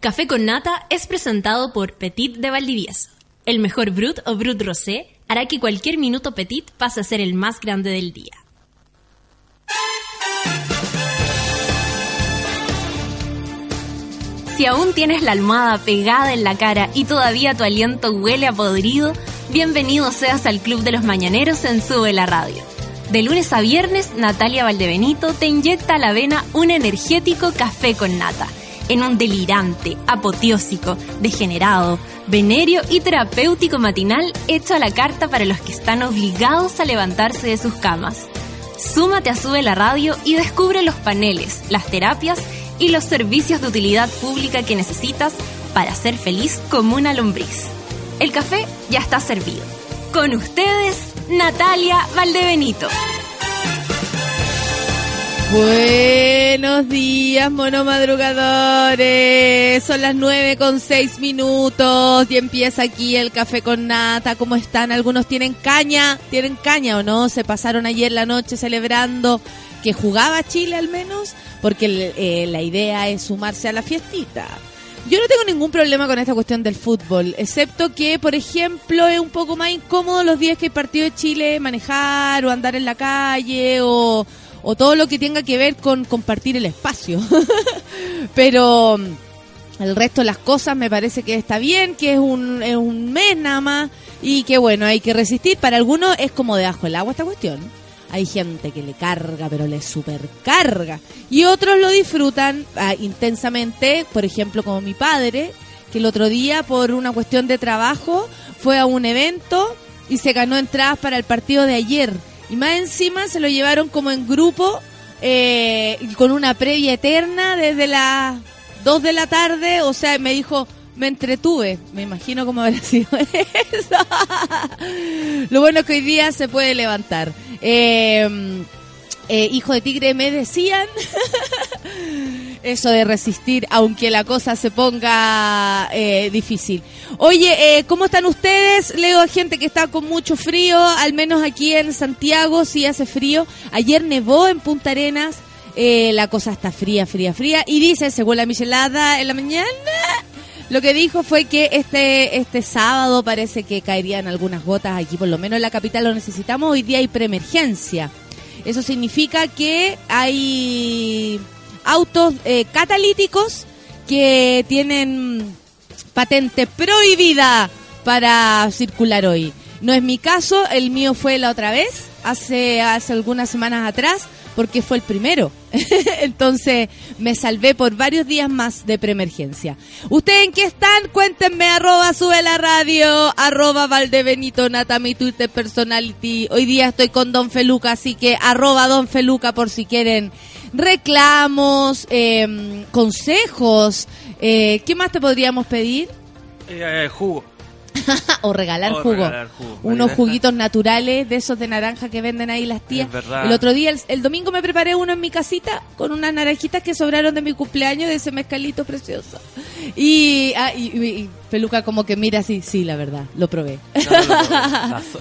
Café con Nata es presentado por Petit de Valdivieso. El mejor Brut o Brut Rosé hará que cualquier minuto Petit pase a ser el más grande del día. Si aún tienes la almohada pegada en la cara y todavía tu aliento huele a podrido, bienvenido seas al Club de los Mañaneros en Sube la Radio. De lunes a viernes, Natalia Valdebenito te inyecta a la vena un energético café con nata, en un delirante, apoteósico, degenerado, venerio y terapéutico matinal hecho a la carta para los que están obligados a levantarse de sus camas. Súmate a Sube la Radio y descubre los paneles, las terapias y los servicios de utilidad pública que necesitas para ser feliz como una lombriz. El café ya está servido. Con ustedes, Natalia Valdebenito. Buenos días, monomadrugadores. Son las nueve con seis minutos y empieza aquí el café con nata. ¿Cómo están? Algunos tienen caña. ¿Tienen caña o no? Se pasaron ayer la noche celebrando que jugaba Chile al menos, porque eh, la idea es sumarse a la fiestita. Yo no tengo ningún problema con esta cuestión del fútbol, excepto que, por ejemplo, es un poco más incómodo los días que hay partido de Chile manejar o andar en la calle o, o todo lo que tenga que ver con compartir el espacio. Pero mm, el resto de las cosas me parece que está bien, que es un, es un mes nada más y que bueno, hay que resistir. Para algunos es como de ajo el agua esta cuestión. Hay gente que le carga, pero le supercarga. Y otros lo disfrutan ah, intensamente, por ejemplo, como mi padre, que el otro día, por una cuestión de trabajo, fue a un evento y se ganó entradas para el partido de ayer. Y más encima se lo llevaron como en grupo, eh, con una previa eterna desde las 2 de la tarde. O sea, me dijo, me entretuve. Me imagino cómo habrá sido eso. Lo bueno es que hoy día se puede levantar. Eh, eh, hijo de tigre me decían eso de resistir aunque la cosa se ponga eh, difícil. Oye, ¿cómo están ustedes? Leo a gente que está con mucho frío, al menos aquí en Santiago sí hace frío. Ayer nevó en Punta Arenas, la cosa está fría, fría, fría. Y dice, según la michelada en la mañana, lo que dijo fue que este este sábado parece que caerían algunas gotas aquí, por lo menos en la capital lo necesitamos. Hoy día hay preemergencia. Eso significa que hay autos eh, catalíticos que tienen patente prohibida para circular hoy. No es mi caso, el mío fue la otra vez, hace, hace algunas semanas atrás porque fue el primero. Entonces me salvé por varios días más de preemergencia. ¿Ustedes en qué están? Cuéntenme, arroba sube la radio, arroba Valdebenito Nata, mi Twitter personality. Hoy día estoy con Don Feluca, así que arroba Don Feluca por si quieren reclamos, em, consejos. Eh, ¿Qué más te podríamos pedir? Eh, eh. o regalar jugo. Unos juguitos naturales de esos de naranja que venden ahí las tías. El otro día, el, domingo me preparé uno en mi casita con unas naranjitas que sobraron de mi cumpleaños de ese mezcalito precioso. Y, ah, y, como que mira así, sí, la verdad, lo probé.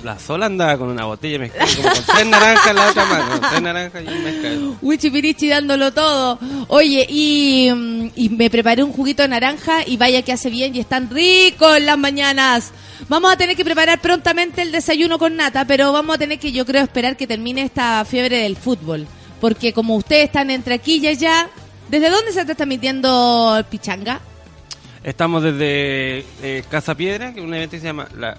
la, sola andaba con una botella mezclada, como con tres naranjas en la otra mano, tres naranjas y un mezcal. Wichipirichi dándolo todo. Oye, y, mm, y me preparé un juguito de naranja y vaya que hace bien y están ricos en las mañanas. Vamos a tener que preparar prontamente el desayuno con nata, pero vamos a tener que, yo creo, esperar que termine esta fiebre del fútbol. Porque como ustedes están entre aquí y allá, ¿desde dónde se está transmitiendo el Pichanga? Estamos desde eh, Casa Piedra, que es un evento que se llama la,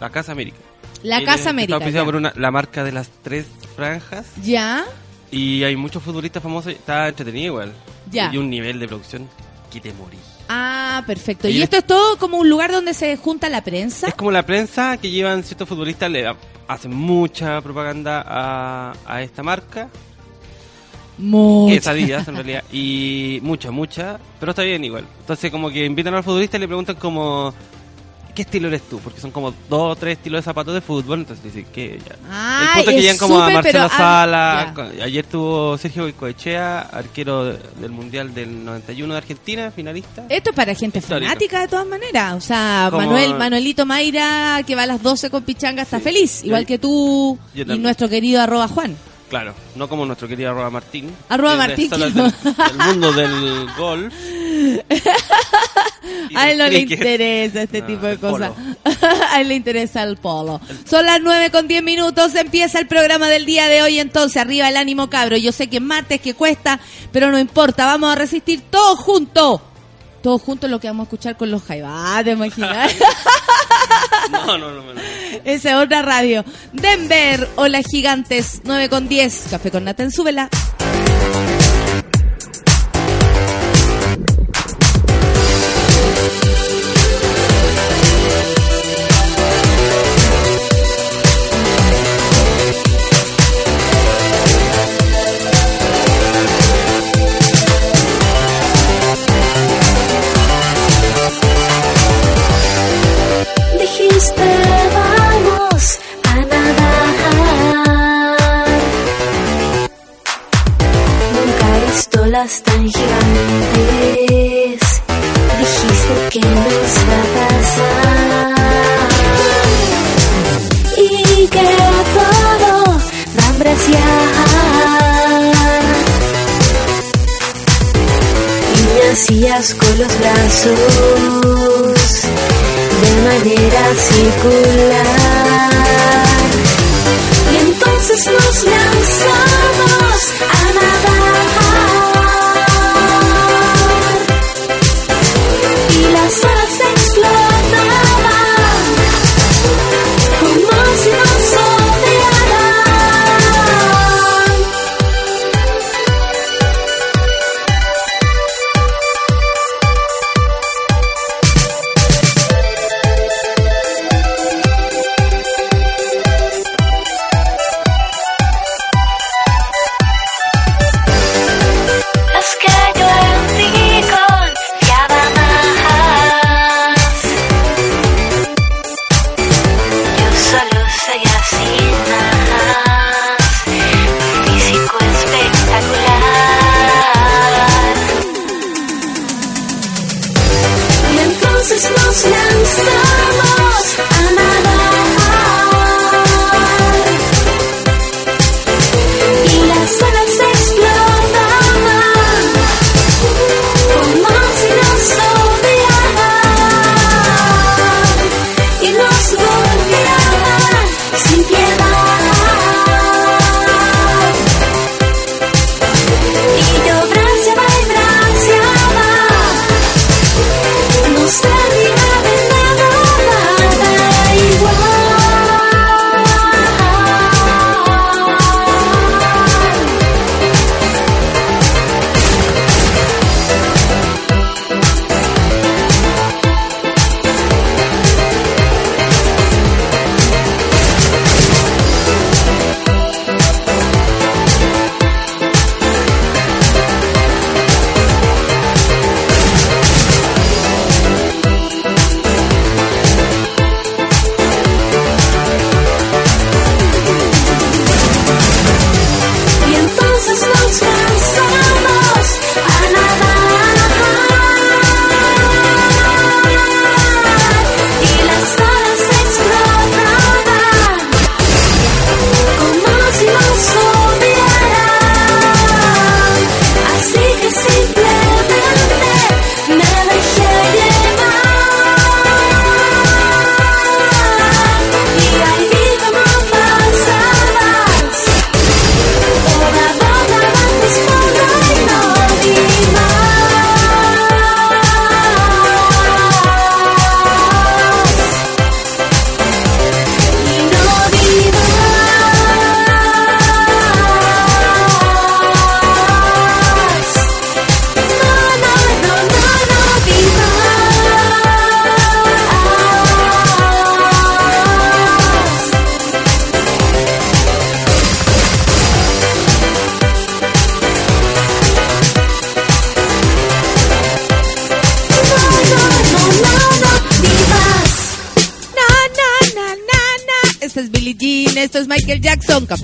la Casa América. La Casa América. Está por una, la marca de las tres franjas. Ya. Y hay muchos futbolistas famosos. Está entretenido igual. Ya. Y un nivel de producción que te morí. Ah, perfecto. ¿Y, esto es todo como un lugar donde se junta la prensa? Es como la prensa que llevan ciertos futbolistas, le hacen mucha propaganda a, a esta marca Mucha. en realidad. Y mucha, mucha. Pero está bien igual. Entonces como que invitan al futbolista y le preguntan como... ¿Qué estilo eres tú? Porque son como dos o tres estilos de zapatos de fútbol. Entonces dicen que ya. Ah, el punto es que llegan como a Marcelo Sala. Ayer tuvo Sergio Coechea, arquero del Mundial del 91 de Argentina, finalista. Esto es para gente fanática de todas maneras. O sea, Manuel Manuelito Mayra, que va a las 12 con Pichanga, está feliz. Igual que tú y nuestro querido arroba Juan. Claro, no como nuestro querido arroba Martín. Arroba Martín. Del, mundo del golf. A él no le interesa este No, tipo de cosas. A él le interesa el polo. Son las 9 con 10 minutos. Empieza el programa del día de hoy. Entonces, arriba el ánimo cabro. Yo sé que es martes, que cuesta, pero no importa. Vamos a resistir todos juntos. Todos juntos lo que vamos a escuchar con los jaivas. ¿Te imaginas? No, no, no, no. no. Esa es otra radio. Denver, hola gigantes, 9 con 10. Café con Nata en súbela. Tan gigantes. Dijiste que nos va a pasar. Y que todo va a bracear. Y me hacías con los brazos de manera circular. Y entonces nos lanzamos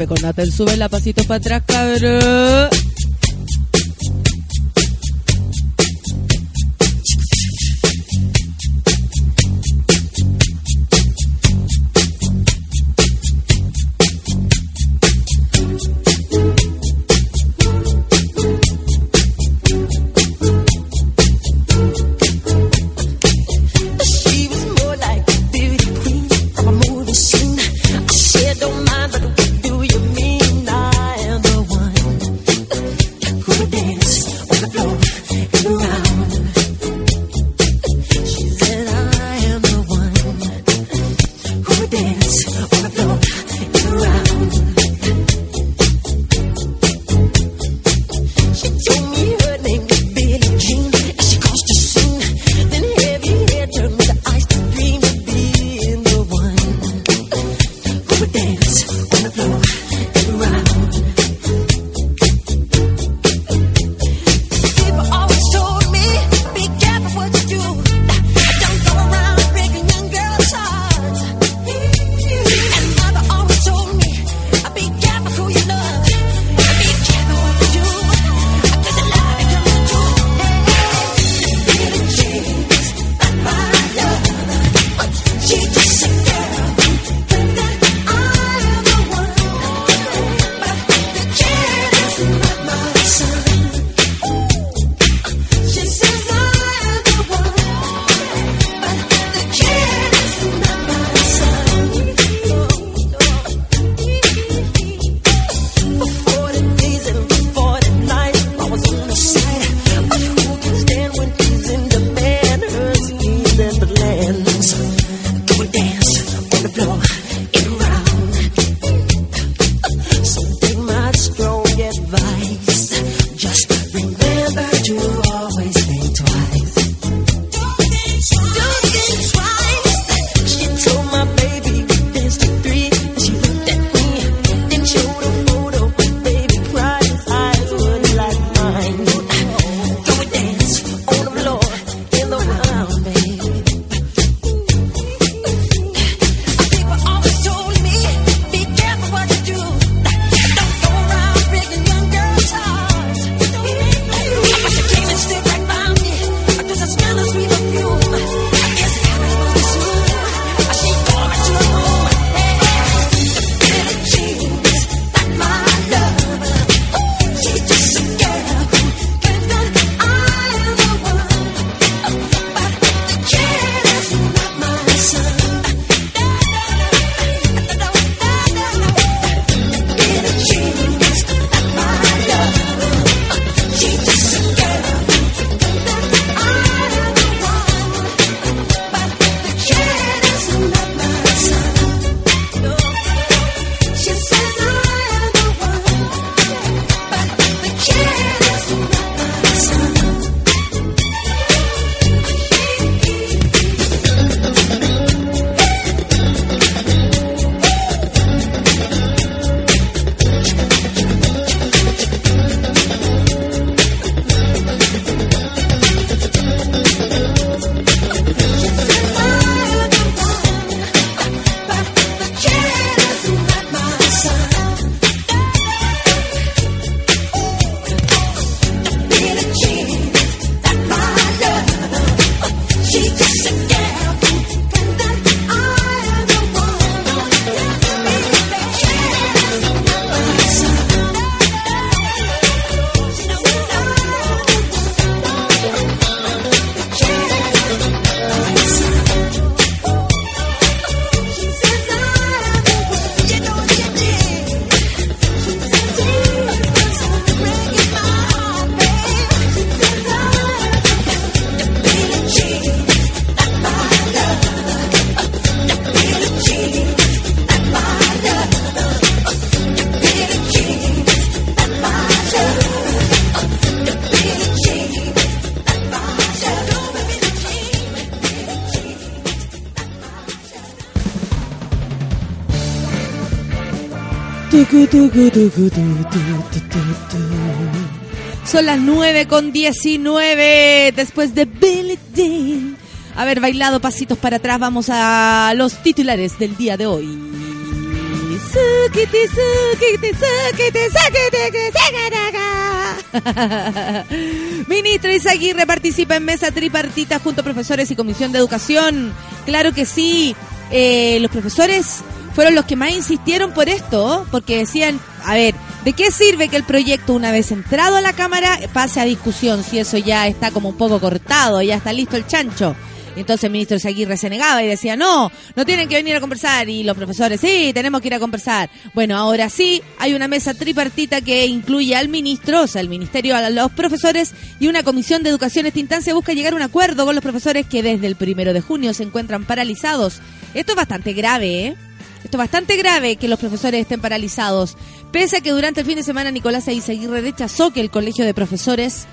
Con Nata en súbela, pasito para atrás, cabrón. Son las 9 con 19 después de Billie Jean. Haber bailado pasitos para atrás, vamos a los titulares del día de hoy. Ministro Izaguirre participa en mesa tripartita junto a profesores y comisión de educación. Claro que sí. Eh, los profesores fueron los que más insistieron por esto, porque decían, a ver, ¿de qué sirve que el proyecto, una vez entrado a la Cámara, pase a discusión si eso ya está como un poco cortado, ya está listo el chancho? Entonces el ministro Izaguirre se negaba y decía, no, no tienen que venir a conversar. Y los profesores, sí, tenemos que ir a conversar. Bueno, ahora sí, hay una mesa tripartita que incluye al ministro, o sea, el ministerio, a los profesores y una comisión de educación. Esta instancia busca llegar a un acuerdo con los profesores que desde el primero de junio se encuentran paralizados. Esto es bastante grave, ¿eh? Esto es bastante grave que los profesores estén paralizados. Pese a que durante el fin de semana Nicolás Izaguirre rechazó que el colegio de profesores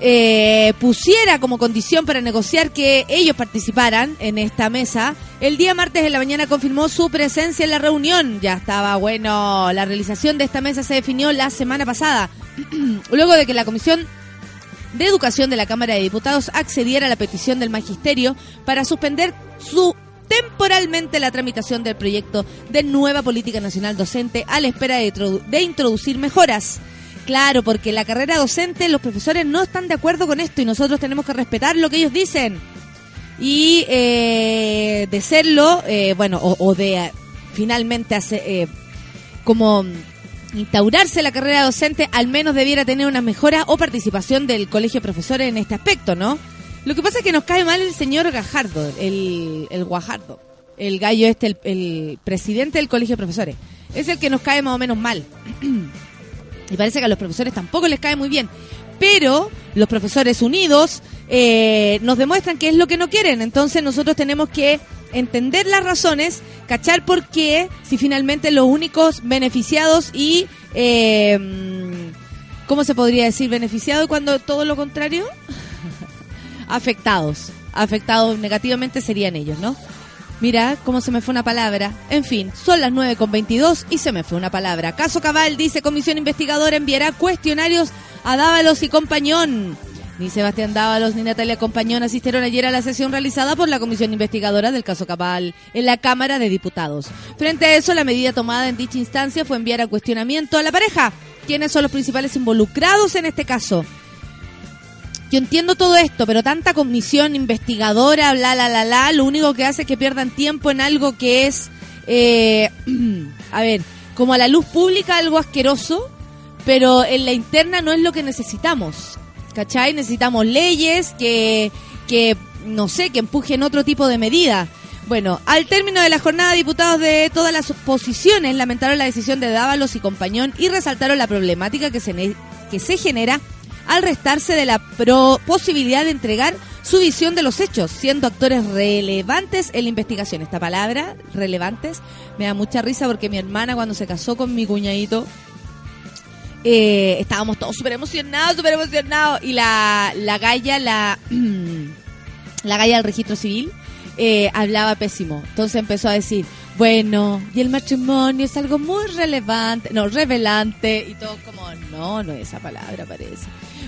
eh, pusiera como condición para negociar que ellos participaran en esta mesa, el día martes de la mañana confirmó su presencia en la reunión. Ya estaba bueno, la realización de esta mesa se definió la semana pasada, luego de que la Comisión de Educación de la Cámara de Diputados accediera a la petición del Magisterio para suspender su temporalmente la tramitación del proyecto de nueva política nacional docente a la espera de, introdu- de introducir mejoras. Claro, porque la carrera docente, los profesores no están de acuerdo con esto y nosotros tenemos que respetar lo que ellos dicen. Y eh, de serlo, eh, bueno, o, de eh, finalmente hacer, eh, como instaurarse la carrera docente, al menos debiera tener una mejora o participación del colegio de profesores en este aspecto, ¿no? Lo que pasa es que nos cae mal el señor Gajardo, el, el Guajardo, el gallo este, el, presidente del colegio de profesores. Es el que nos cae más o menos mal. Y parece que a los profesores tampoco les cae muy bien. Pero los profesores unidos eh, nos demuestran que es lo que no quieren. Entonces nosotros tenemos que entender las razones, cachar por qué, si finalmente los únicos beneficiados y... Eh, ¿Cómo se podría decir? ¿Beneficiado cuando todo lo contrario? Afectados. Afectados negativamente serían ellos, ¿no? Mira cómo se me fue una palabra. En fin, son las 9 con 22 y se me fue una palabra. Caso Cabal dice comisión investigadora enviará cuestionarios a Dávalos y Compañón. Ni Sebastián Dávalos ni Natalia Compañón asistieron ayer a la sesión realizada por la comisión investigadora del caso Cabal en la Cámara de Diputados. Frente a eso, la medida tomada en dicha instancia fue enviar a cuestionamiento a la pareja. ¿Quiénes son los principales involucrados en este caso? Yo entiendo todo esto, pero tanta comisión investigadora, bla, la, la, la, lo único que hace es que pierdan tiempo en algo que es, eh, a ver, como a la luz pública algo asqueroso, pero en la interna no es lo que necesitamos. ¿Cachai? Necesitamos leyes que, que no sé, que empujen otro tipo de medida. Bueno, al término de la jornada, diputados de todas las posiciones lamentaron la decisión de Dávalos y Compañón y resaltaron la problemática que se, que se genera al restarse de la pro- posibilidad de entregar su visión de los hechos, siendo actores relevantes en la investigación. Esta palabra, relevantes, me da mucha risa porque mi hermana cuando se casó con mi cuñadito, eh, estábamos todos súper emocionados, súper emocionados. Y la, la galla, la, la galla del registro civil, eh, hablaba pésimo. Entonces empezó a decir, bueno, y el matrimonio es algo muy relevante, no, revelante. Y todo como, no, no es esa palabra parece.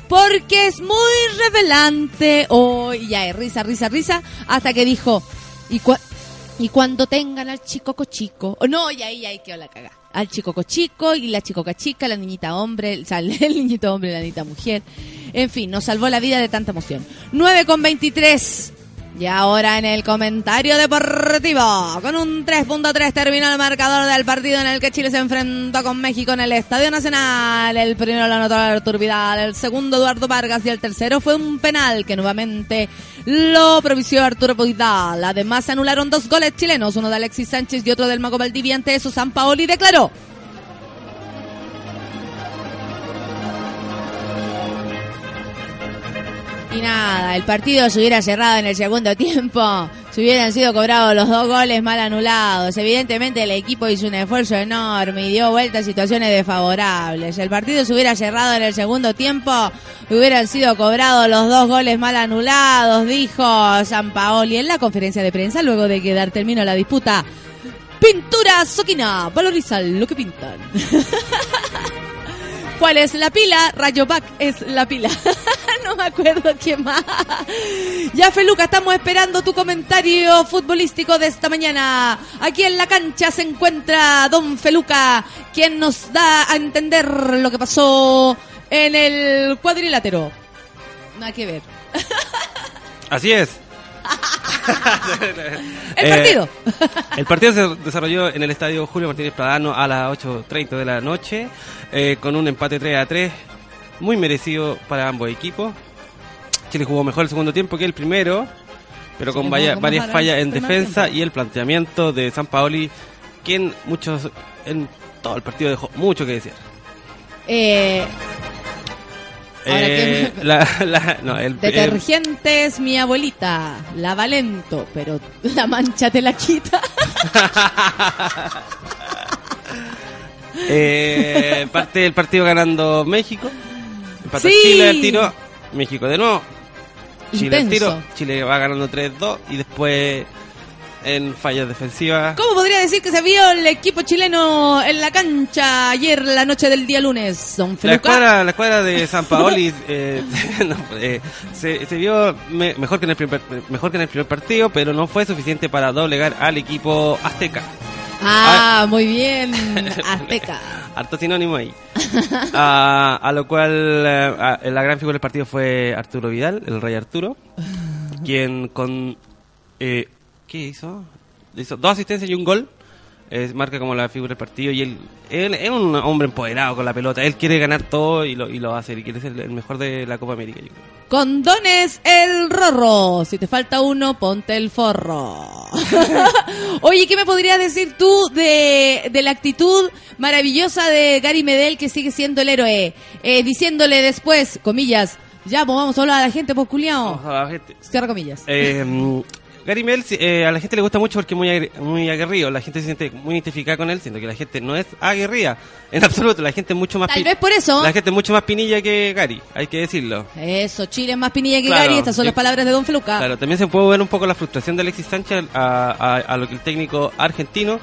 Porque es muy revelante. Oh, y ya, risa, risa, risa. Hasta que dijo, y cua- y cuando tengan al chico cochico, o no, y ahí, ahí quedó la caga. Al chico cochico y la chico chica, la niñita hombre, sea, el niñito hombre y la niñita mujer. En fin, nos salvó la vida de tanta emoción. 9 con 23. Y ahora en el comentario deportivo, con un 3.3 terminó el marcador del partido en el que Chile se enfrentó con México en el Estadio Nacional. El primero lo anotó Artur Vidal, el segundo Eduardo Vargas y el tercero fue un penal que nuevamente lo propició Arturo Vidal. Además se anularon dos goles chilenos, uno de Alexis Sánchez y otro del Mago Valdivia. Ante eso, San Paoli declaró. Nada, el partido se hubiera cerrado en el segundo tiempo, si hubieran sido cobrados los dos goles mal anulados. Evidentemente el equipo hizo un esfuerzo enorme y dio vuelta a situaciones desfavorables. El partido se hubiera cerrado en el segundo tiempo, hubieran sido cobrados los dos goles mal anulados, dijo San Paoli en la conferencia de prensa luego de que dar término a la disputa Pintura Soquina, valoriza lo que pintan. ¿Cuál es la pila? Rayovac es la pila. no me acuerdo quién más. Ya, Feluca, estamos esperando tu comentario futbolístico de esta mañana. Aquí en la cancha se encuentra Don Feluca, quien nos da a entender lo que pasó en el cuadrilátero. Nada que ver. Así es. El Eh, partido. El partido se desarrolló en el estadio Julio Martínez Pradano a las 8.30 de la noche, eh, con un empate 3 a 3, muy merecido para ambos equipos. Chile jugó mejor el segundo tiempo que el primero, pero con vaya- varias fallas en defensa tiempo. y el planteamiento de San Paoli, quien muchos en todo el partido dejó mucho que decir. Eh, Eh, que- la- la- no, el- eh, detergentes, mi abuelita. Lava lento, pero la mancha te la quita. Eh, parte del partido ganando México. Empata Sí. Chile al tiro. México de nuevo. Chile al tiro. Chile va ganando 3-2. Y después en fallas defensivas. ¿Cómo podría decir que se vio el equipo chileno en la cancha ayer la noche del día lunes, don La escuadra, la escuadra de San Paoli eh, no, eh, se, se vio me- mejor, que en el primer, mejor que en el primer partido, pero no fue suficiente para doblegar al equipo azteca. Ah, muy bien, Azteca. Harto sinónimo ahí. a, a lo cual eh, la gran figura del partido fue Arturo Vidal, el rey Arturo, quien con... eh, ¿Qué hizo? Hizo dos asistencias y un gol. eh, marca como la figura del partido y él, él es un hombre empoderado con la pelota. Él quiere ganar todo y lo, y lo hace. Y quiere ser el mejor de la Copa América. yo creo. Condones el rorro. Si te falta uno, ponte el forro. Oye, ¿qué me podrías decir tú de, de la actitud maravillosa de Gary Medel que sigue siendo el héroe? Eh, diciéndole después, comillas, ya, pues vamos a hablar a la gente, pues culiao. Ojalá, gente. Cierra comillas. Eh, Gary Mel eh, a la gente le gusta mucho porque es muy, aguerrido. La gente se siente muy identificada con él, siendo que la gente no es aguerrida. En absoluto, la gente es mucho más Tal vez por eso. La gente es mucho más pinilla que Gary, hay que decirlo. Eso, Chile es más pinilla que Claro. Gary. Estas son las palabras de Don Feluca. Claro, también se puede ver un poco la frustración de Alexis Sánchez a, a- a lo que el técnico argentino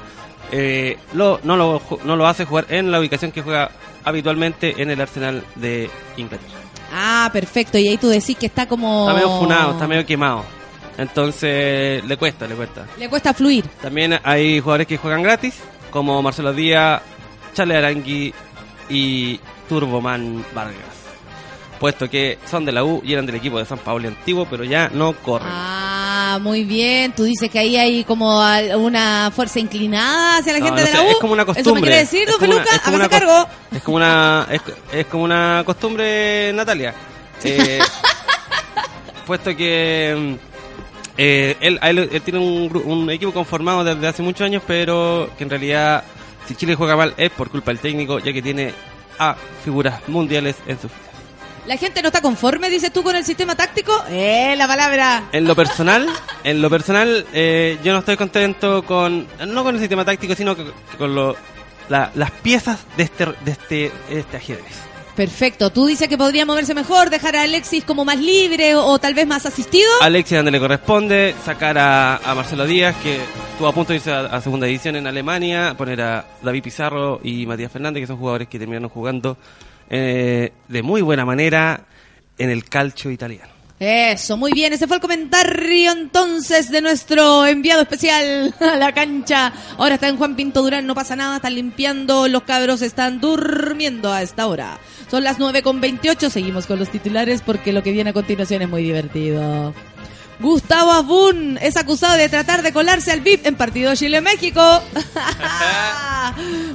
eh, lo, no, lo, no lo hace jugar en la ubicación que juega habitualmente en el Arsenal de Inglaterra. Ah, perfecto. Y ahí tú decís que está como... Está medio funado, está medio quemado. Entonces le cuesta, le cuesta. Le cuesta fluir. También hay jugadores que juegan gratis, como Marcelo Díaz, Charles Arangui y Turboman Vargas. Puesto que son de la U y eran del equipo de San Pablo antiguo, pero ya no corren. Ah, muy bien. Tú dices que ahí hay como una fuerza inclinada hacia la No, gente no de sé, la U. es como una costumbre. ¿Eso me quiere decir, Es don como una- Feluca? es como Hágase una cargo. Es como una, es, es como una costumbre, Natalia. Eh, puesto que mm, eh, él, él- él tiene un, un equipo conformado desde hace muchos años, pero que en realidad, si Chile juega mal, es por culpa del técnico, ya que tiene a figuras mundiales en sus filas. La gente no está conforme, dices tú, con el sistema táctico. Eh, la palabra. En lo personal, en lo personal, eh, yo no estoy contento con, no con el sistema táctico, sino que- con lo, la- las piezas de este, de este, este ajedrez. Perfecto. Tú dices que podría moverse mejor, dejar a Alexis como más libre o, tal vez más asistido. Alexia donde le corresponde, sacar a, Marcelo Díaz, que estuvo a punto de irse a, segunda división en Alemania, poner a David Pizarro y Matías Fernández, que son jugadores que terminaron jugando eh, de muy buena manera en el calcio italiano. Eso, muy bien. Ese fue el comentario entonces de nuestro enviado especial a la cancha. Ahora está en Juan Pinto Durán, no pasa nada, están limpiando, los cabros están durmiendo a esta hora. Son las 9 con 28, seguimos con los titulares porque lo que viene a continuación es muy divertido. Gustavo Abun es acusado de tratar de colarse al VIP en partido Chile-México.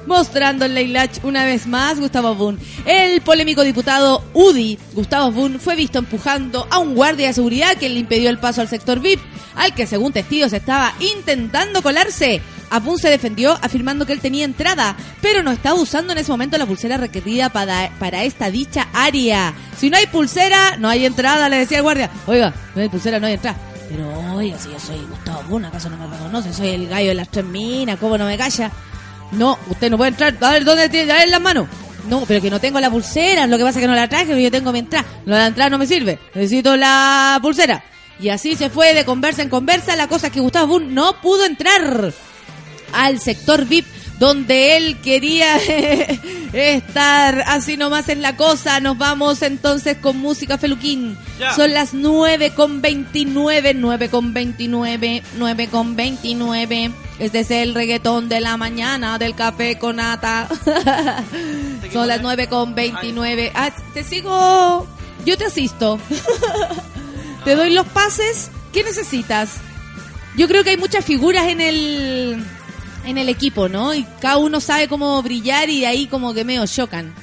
Mostrando en Leilach una vez más Gustavo Abun. El polémico diputado UDI, Gustavo Abun, fue visto empujando a un guardia de seguridad que le impidió el paso al sector VIP, al que según testigos estaba intentando colarse. Abun se defendió afirmando que él tenía entrada, pero no estaba usando en ese momento la pulsera requerida para, para esta dicha área. Si no hay pulsera, no hay entrada, le decía el guardia. Oiga, no hay pulsera, no hay entrada. Pero oiga, si yo soy Gustavo Abun, ¿acaso no me reconoce? Soy el gallo de las tres minas, ¿cómo no me calla? No, usted no puede entrar. A ver, ¿dónde tiene? A ver las manos. No, pero que no tengo la pulsera. Lo que pasa es que no la traje, pero yo tengo mi entrada. No la entrada no me sirve. Necesito la pulsera. Y así se fue de conversa en conversa. La cosa es que Gustavo Bun no pudo entrar. Al sector VIP donde él quería estar así nomás en la cosa. Nos vamos entonces con música Feluquín. Son las 9 con 29, 9 con 29, 9 con 29. Este es el reggaetón de la mañana del café con nata. Son las 9 con 29. Ah, te sigo, yo te asisto. te doy los pases. ¿Qué necesitas? Yo creo que hay muchas figuras en el en el equipo, ¿no? Y cada uno sabe cómo brillar y de ahí como que medio chocan.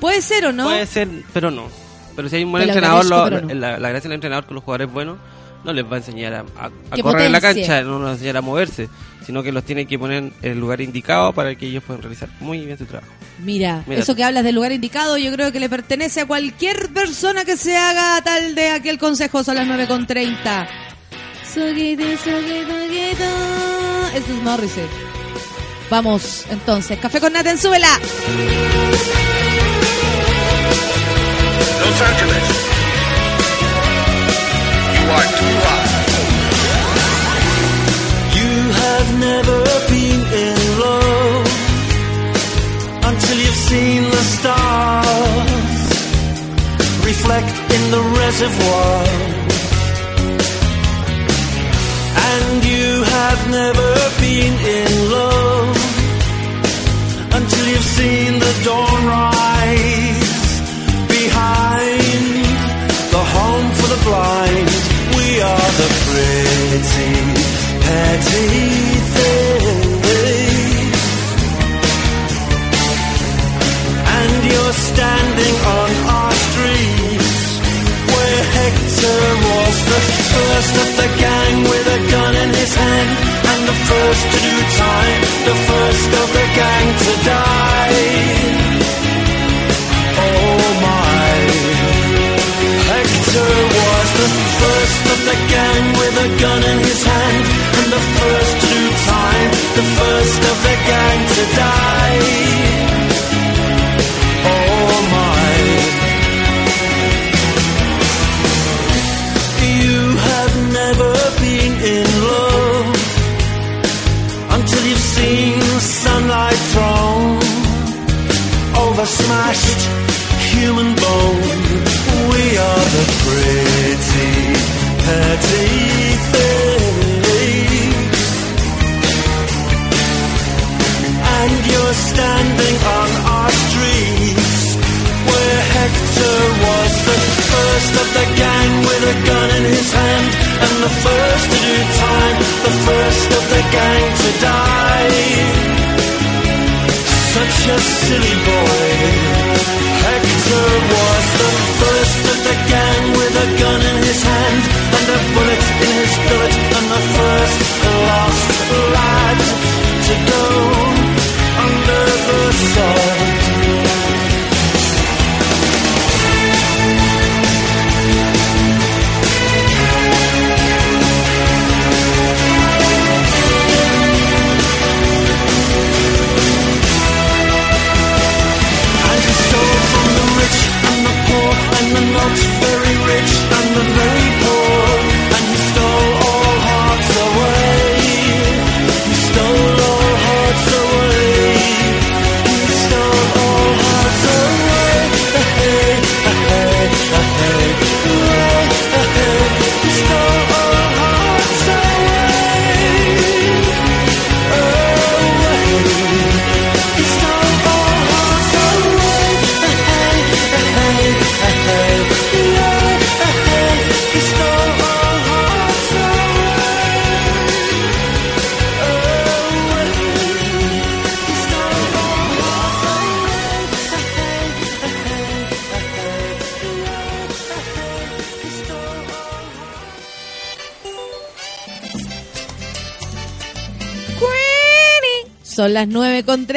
Puede ser o no. Puede ser, pero no. Pero si hay un buen entrenador, lo- no. la, la gracia del entrenador con los jugadores buenos no les va a enseñar a, a- a Que correr en la cancha, no nos va a enseñar a moverse, sino que los tiene que poner en el lugar indicado para que ellos puedan realizar muy bien su trabajo. Mira, Mira eso tú. que hablas del lugar indicado, yo creo que le pertenece a cualquier persona que se haga tal de aquel consejo. Son las 9 Eso es Morrissey. Vamos, entonces. Café con Nata en súbela. Los Angeles. You are too hot. You have never been in love until you've seen the stars reflect in the reservoir. And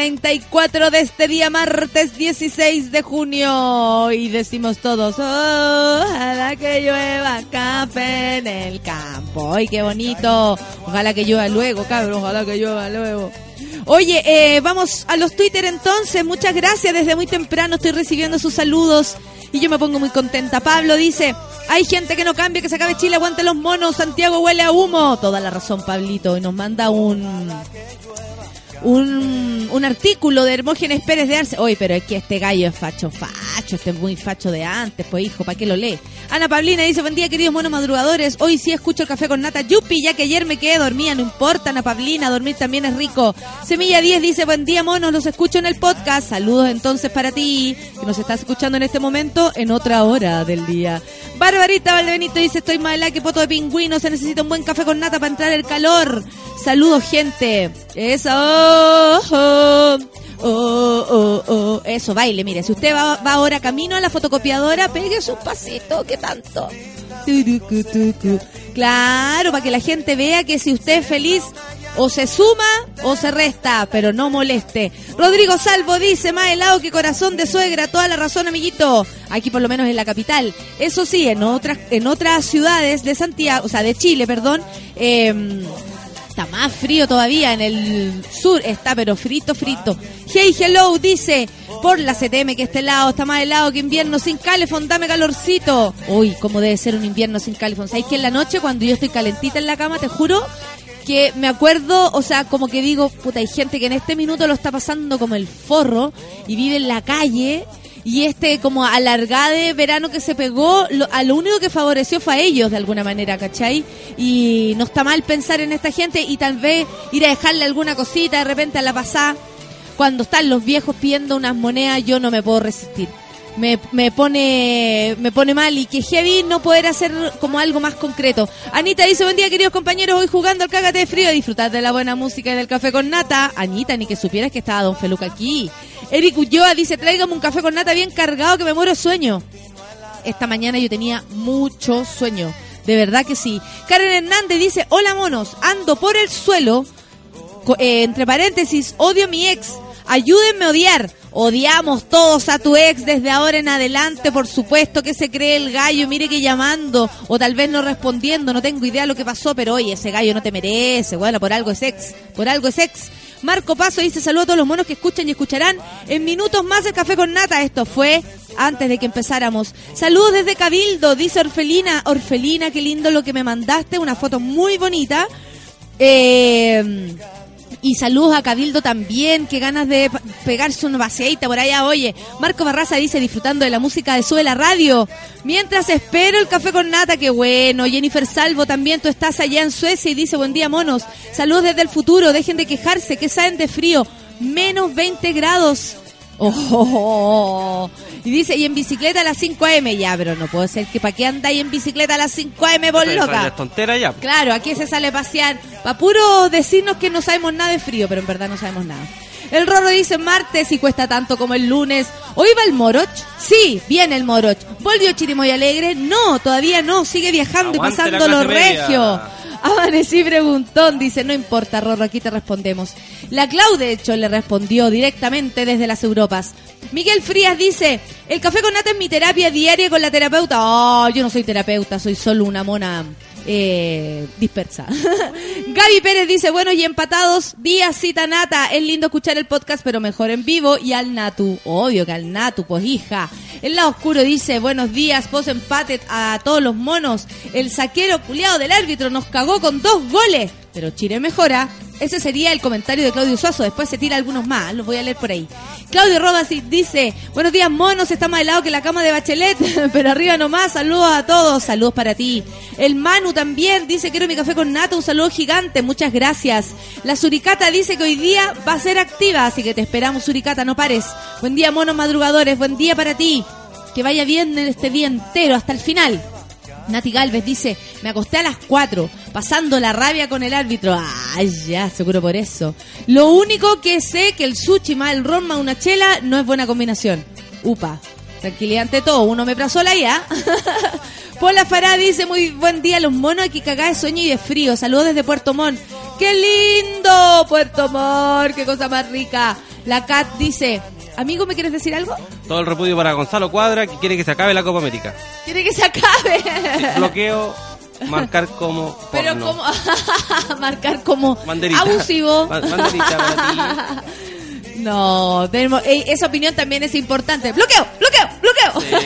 34 de este día, martes 16 de junio. Y decimos todos, ojalá que llueva café en el campo. ¡Ay, qué bonito! Ojalá que llueva luego, cabrón, ojalá que llueva luego. Oye, eh, vamos a los Twitter entonces. Muchas gracias. Desde muy temprano estoy recibiendo sus saludos y yo me pongo muy contenta. Pablo dice, Hay gente que no cambia, que se acabe Chile, aguante los monos, Santiago huele a humo. Toda la razón, Pablito. Y nos manda un un, un artículo de Hermógenes Pérez de Arce. Oye, pero es que este gallo es facho, facho, este es muy facho de antes, pues hijo, ¿para qué lo lee? Ana Pablina dice, buen día queridos monos madrugadores, hoy sí escucho el café con nata, yupi, ya que ayer me quedé dormida, no importa, Ana Pablina, dormir también es rico. Semilla 10 dice, buen día monos, los escucho en el podcast, saludos entonces para ti, que nos estás escuchando en este momento, en otra hora del día. Barbarita Valdebenito dice, estoy mala, que poto de pingüino, se necesita un buen café con nata para entrar el calor. Saludos gente. Eso. Oh, oh, oh. Eso, baile, mire, si usted va, ahora camino a la fotocopiadora, pegue su pasito, ¿qué tanto? Claro, para que la gente vea que si usted es feliz, o se suma o se resta, pero no moleste. Rodrigo Salvo dice, más helado que corazón de suegra, toda la razón, amiguito. Aquí por lo menos en la capital. Eso sí, en otras, en otras ciudades de Santiago, o sea, de Chile, perdón, eh, Está más frío todavía en el sur, está pero frito, frito. Hey, hello, dice, por la CTM que este helado, está más helado que invierno sin calefón, dame calorcito. Uy, cómo debe ser un invierno sin calefón. ¿Sabéis que en la noche cuando yo estoy calentita en la cama, te juro que me acuerdo, o sea, como que digo, puta, hay gente que en este minuto lo está pasando como el forro y vive en la calle y este como alargade verano que se pegó, lo, a lo único que favoreció fue a ellos de alguna manera, ¿cachai? Y no está mal pensar en esta gente y tal vez ir a dejarle alguna cosita de repente a la pasada. Cuando están los viejos pidiendo unas monedas, yo no me puedo resistir. Me, me pone me pone mal y que heavy no poder hacer como algo más concreto. Anita dice, buen día queridos compañeros, hoy jugando al cágate de frío, disfrutar de la buena música y del café con nata. Anita, ni que supieras que estaba Don Feluca aquí. Eric Ulloa dice, tráigame un café con nata bien cargado que me muero de sueño. Esta mañana yo tenía mucho sueño. De verdad que sí. Karen Hernández dice, hola monos, ando por el suelo, eh, entre paréntesis, odio a mi ex. Ayúdenme a odiar. Odiamos todos a tu ex desde ahora en adelante, por supuesto que se cree el gallo, mire que llamando, o tal vez no respondiendo, no tengo idea lo que pasó, pero oye, ese gallo no te merece, bueno, por algo es ex, por algo es ex. Marco Paso dice saludos a todos los monos que escuchan y escucharán en minutos más el café con nata. Esto fue antes de que empezáramos. Saludos desde Cabildo, dice Orfelina. Orfelina, qué lindo lo que me mandaste, una foto muy bonita. Eh, y saludos a Cabildo también, que ganas de pegarse un vaciadita por allá. Oye, Marco Barraza dice disfrutando de la música de Sube la Radio. Mientras espero el café con nata, qué bueno. Jennifer Salvo también, tú estás allá en Suecia y dice buen día monos. Saludos desde el futuro, dejen de quejarse, que saben de frío. Menos 20 grados. Oh, oh, oh. Y dice, y en bicicleta a las 5 a.m. Ya, pero no puede ser que para qué andáis en bicicleta a las 5 a.m. por loca. Tontera ya. Claro, aquí se sale a pasear. Pa' puro decirnos que no sabemos nada de frío, pero en verdad no sabemos nada. El Rorro dice martes y cuesta tanto como el lunes. ¿Hoy va el Moroch? Sí, viene el Moroch. ¿Volvió Chirimoy Alegre? No, todavía no. Sigue viajando Aguante y pasando lo clase media. regio. Amanecí preguntón, dice, no importa, Rorro, aquí te respondemos. La Clau, de hecho, le respondió directamente desde las Europas. Miguel Frías dice, el café con nata es mi terapia diaria con la terapeuta. Oh, yo no soy terapeuta, soy solo una mona eh, dispersa. Gaby Pérez dice, bueno, y empatados, día cita nata. Es lindo escuchar el podcast, pero mejor en vivo. Y al Natu, obvio que al Natu, pues hija. El lado oscuro dice, buenos días, post empate a todos los monos. El saquero culiado del árbitro nos cagó con dos goles. Pero Chile mejora. Ese sería el comentario de Claudio Suazo. Después se tira algunos más. Los voy a leer por ahí. Claudio Rodas dice: Buenos días, monos. Está más helado que la cama de Bachelet. Pero arriba nomás. Saludos a todos. Saludos para ti. El Manu también dice: Quiero mi café con nata. Un saludo gigante. Muchas gracias. La Suricata dice que hoy día va a ser activa. Así que te esperamos, Suricata. No pares. Buen día, monos madrugadores. Buen día para ti. Que vaya bien en este día entero hasta el final. Nati Galvez dice, me acosté a las 4, pasando la rabia con el árbitro. Ay, ya, seguro por eso. Lo único que sé que el sushi más el ron una chela no es buena combinación. Upa, tranquilidad ante todo, uno me sola ya. Pola Fará dice, muy buen día los monos, aquí cagada de sueño y de frío. Saludos desde Puerto Montt. ¡Qué lindo! Puerto Montt, qué cosa más rica. La Cat dice, amigo, ¿me quieres decir algo? Todo el repudio para Gonzalo Cuadra, que quiere que se acabe la Copa América. Quiere que se acabe. Bloqueo, marcar como Pero como marcar como Banderita. abusivo. Ba- banderita para No, tenemos, esa opinión también es importante. Bloqueo, bloqueo, bloqueo. Sí.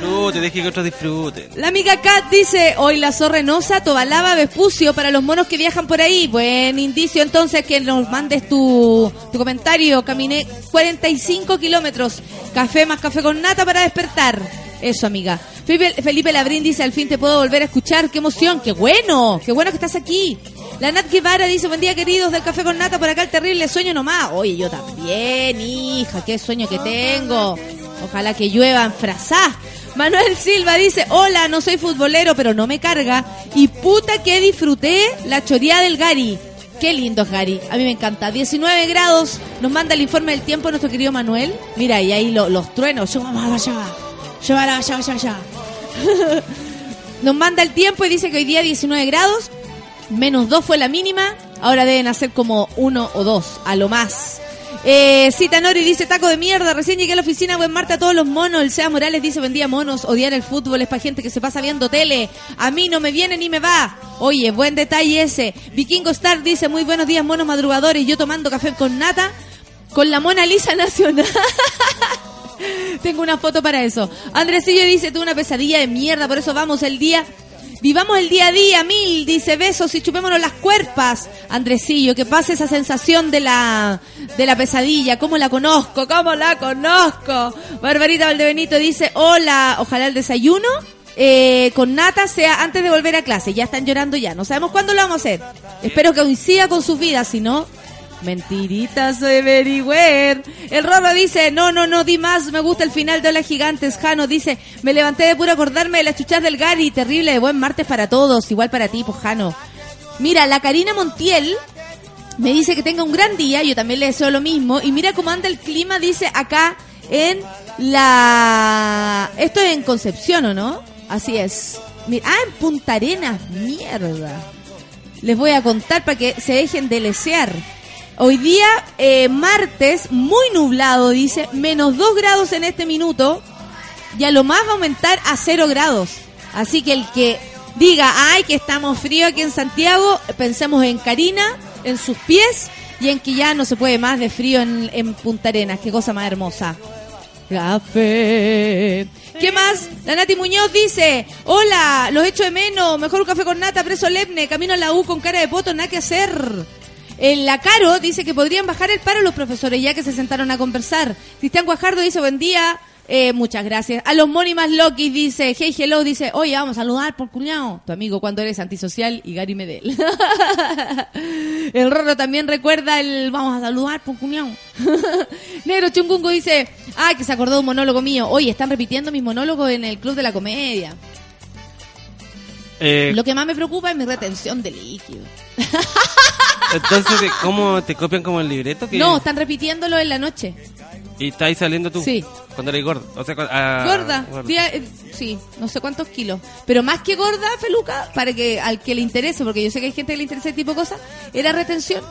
Disfruten, deje que otros disfruten. La amiga Kat dice, hoy la zorrenosa, Tobalaba, Vespucio para los monos que viajan por ahí. Buen indicio entonces que nos mandes tu, tu comentario. Caminé 45 kilómetros. Café más café con nata para despertar. Eso, amiga. Felipe, Labrín dice, al fin te puedo volver a escuchar. ¡Qué emoción! ¡Qué bueno! ¡Qué bueno que estás aquí! La Nat Guevara dice, buen día queridos del Café con Nata, por acá el terrible sueño nomás. Oye, yo también, hija, qué sueño que tengo. Ojalá que llueva en. Manuel Silva dice, hola, no soy futbolero, pero no me carga. Y puta que disfruté la choría del Gary. Qué lindo es Gary, a mí me encanta. 19 grados, nos manda el informe del tiempo nuestro querido Manuel. Mira, y ahí lo- los truenos. Nos manda el tiempo y dice que hoy día 19 grados, menos 2 fue la mínima, ahora deben hacer como 1 o 2, a lo más. Eh, Cita Nori dice taco de mierda, recién llegué a la oficina, buen Marta todos los monos. El Sea Morales dice buen día monos, odiar el fútbol es para gente que se pasa viendo tele. A mí no me viene ni me va. Oye, buen detalle ese. Vikingo Star dice muy buenos días monos madrugadores, yo tomando café con nata con la Mona Lisa Nacional. Tengo una foto para eso. Andresillo dice, tuve una pesadilla de mierda, por eso vamos el día. Vivamos el día a día, mil, dice besos y chupémonos las cuerpas. Andresillo, que pase esa sensación de la, de la pesadilla. ¿Cómo la conozco? ¿Cómo la conozco? Barbarita Valdebenito dice, hola, ojalá el desayuno eh, con nata sea antes de volver a clase. Ya están llorando ya. No sabemos cuándo lo vamos a hacer. Espero que coincida con sus vidas, si no, Mentiritas de Veriwer. El Rorro dice, no, no, no, di más, me gusta el final de Hola Gigantes. Jano dice, me levanté de puro acordarme de las chuchas del Gary. Terrible, de buen martes para todos, igual para ti, pues Jano. Mira, la Karina Montiel me dice que tenga un gran día, yo también le deseo lo mismo. Y mira cómo anda el clima, dice acá en la... Esto es en Concepción, ¿o no? Así es. Ah, en Punta Arenas, mierda. Les voy a contar para que se dejen de lesear. Hoy día, eh, martes, muy nublado, dice, menos 2 grados en este minuto, y a lo más va a aumentar a 0 grados. Así que el que diga, ay, que estamos frío aquí en Santiago, pensemos en Karina, en sus pies, y en que ya no se puede más de frío en, en Punta Arenas. Qué cosa más hermosa. Café. ¿Qué más? La Nati Muñoz dice, hola, los echo de menos, mejor un café con nata, preso lemne, camino a la U con cara de poto, nada que hacer. En la Caro dice que podrían bajar el paro los profesores ya que se sentaron a conversar. Cristian Guajardo dice, buen día, eh, muchas gracias. A los Mónimas Loki dice, hey, hello, dice, oye, vamos a saludar por cuñado. Tu amigo cuando eres antisocial y Gary Medel. el Rorro también recuerda el, vamos a saludar por cuñado. Negro Chungungo dice, ah, que se acordó de un monólogo mío. Oye, están repitiendo mis monólogos en el Club de la Comedia. Eh, Lo que más me preocupa es mi retención de líquido. entonces, ¿cómo te copian como el libreto? Que- No, están repitiéndolo en la noche. Y estás ahí saliendo tú. Sí. Cuando eres gordo. O sea, ah, gorda, eh, sí, no sé cuántos kilos. Pero más que gorda, Feluca, para que al que le interese, porque yo sé que hay gente que le interesa ese tipo de cosas, era retención.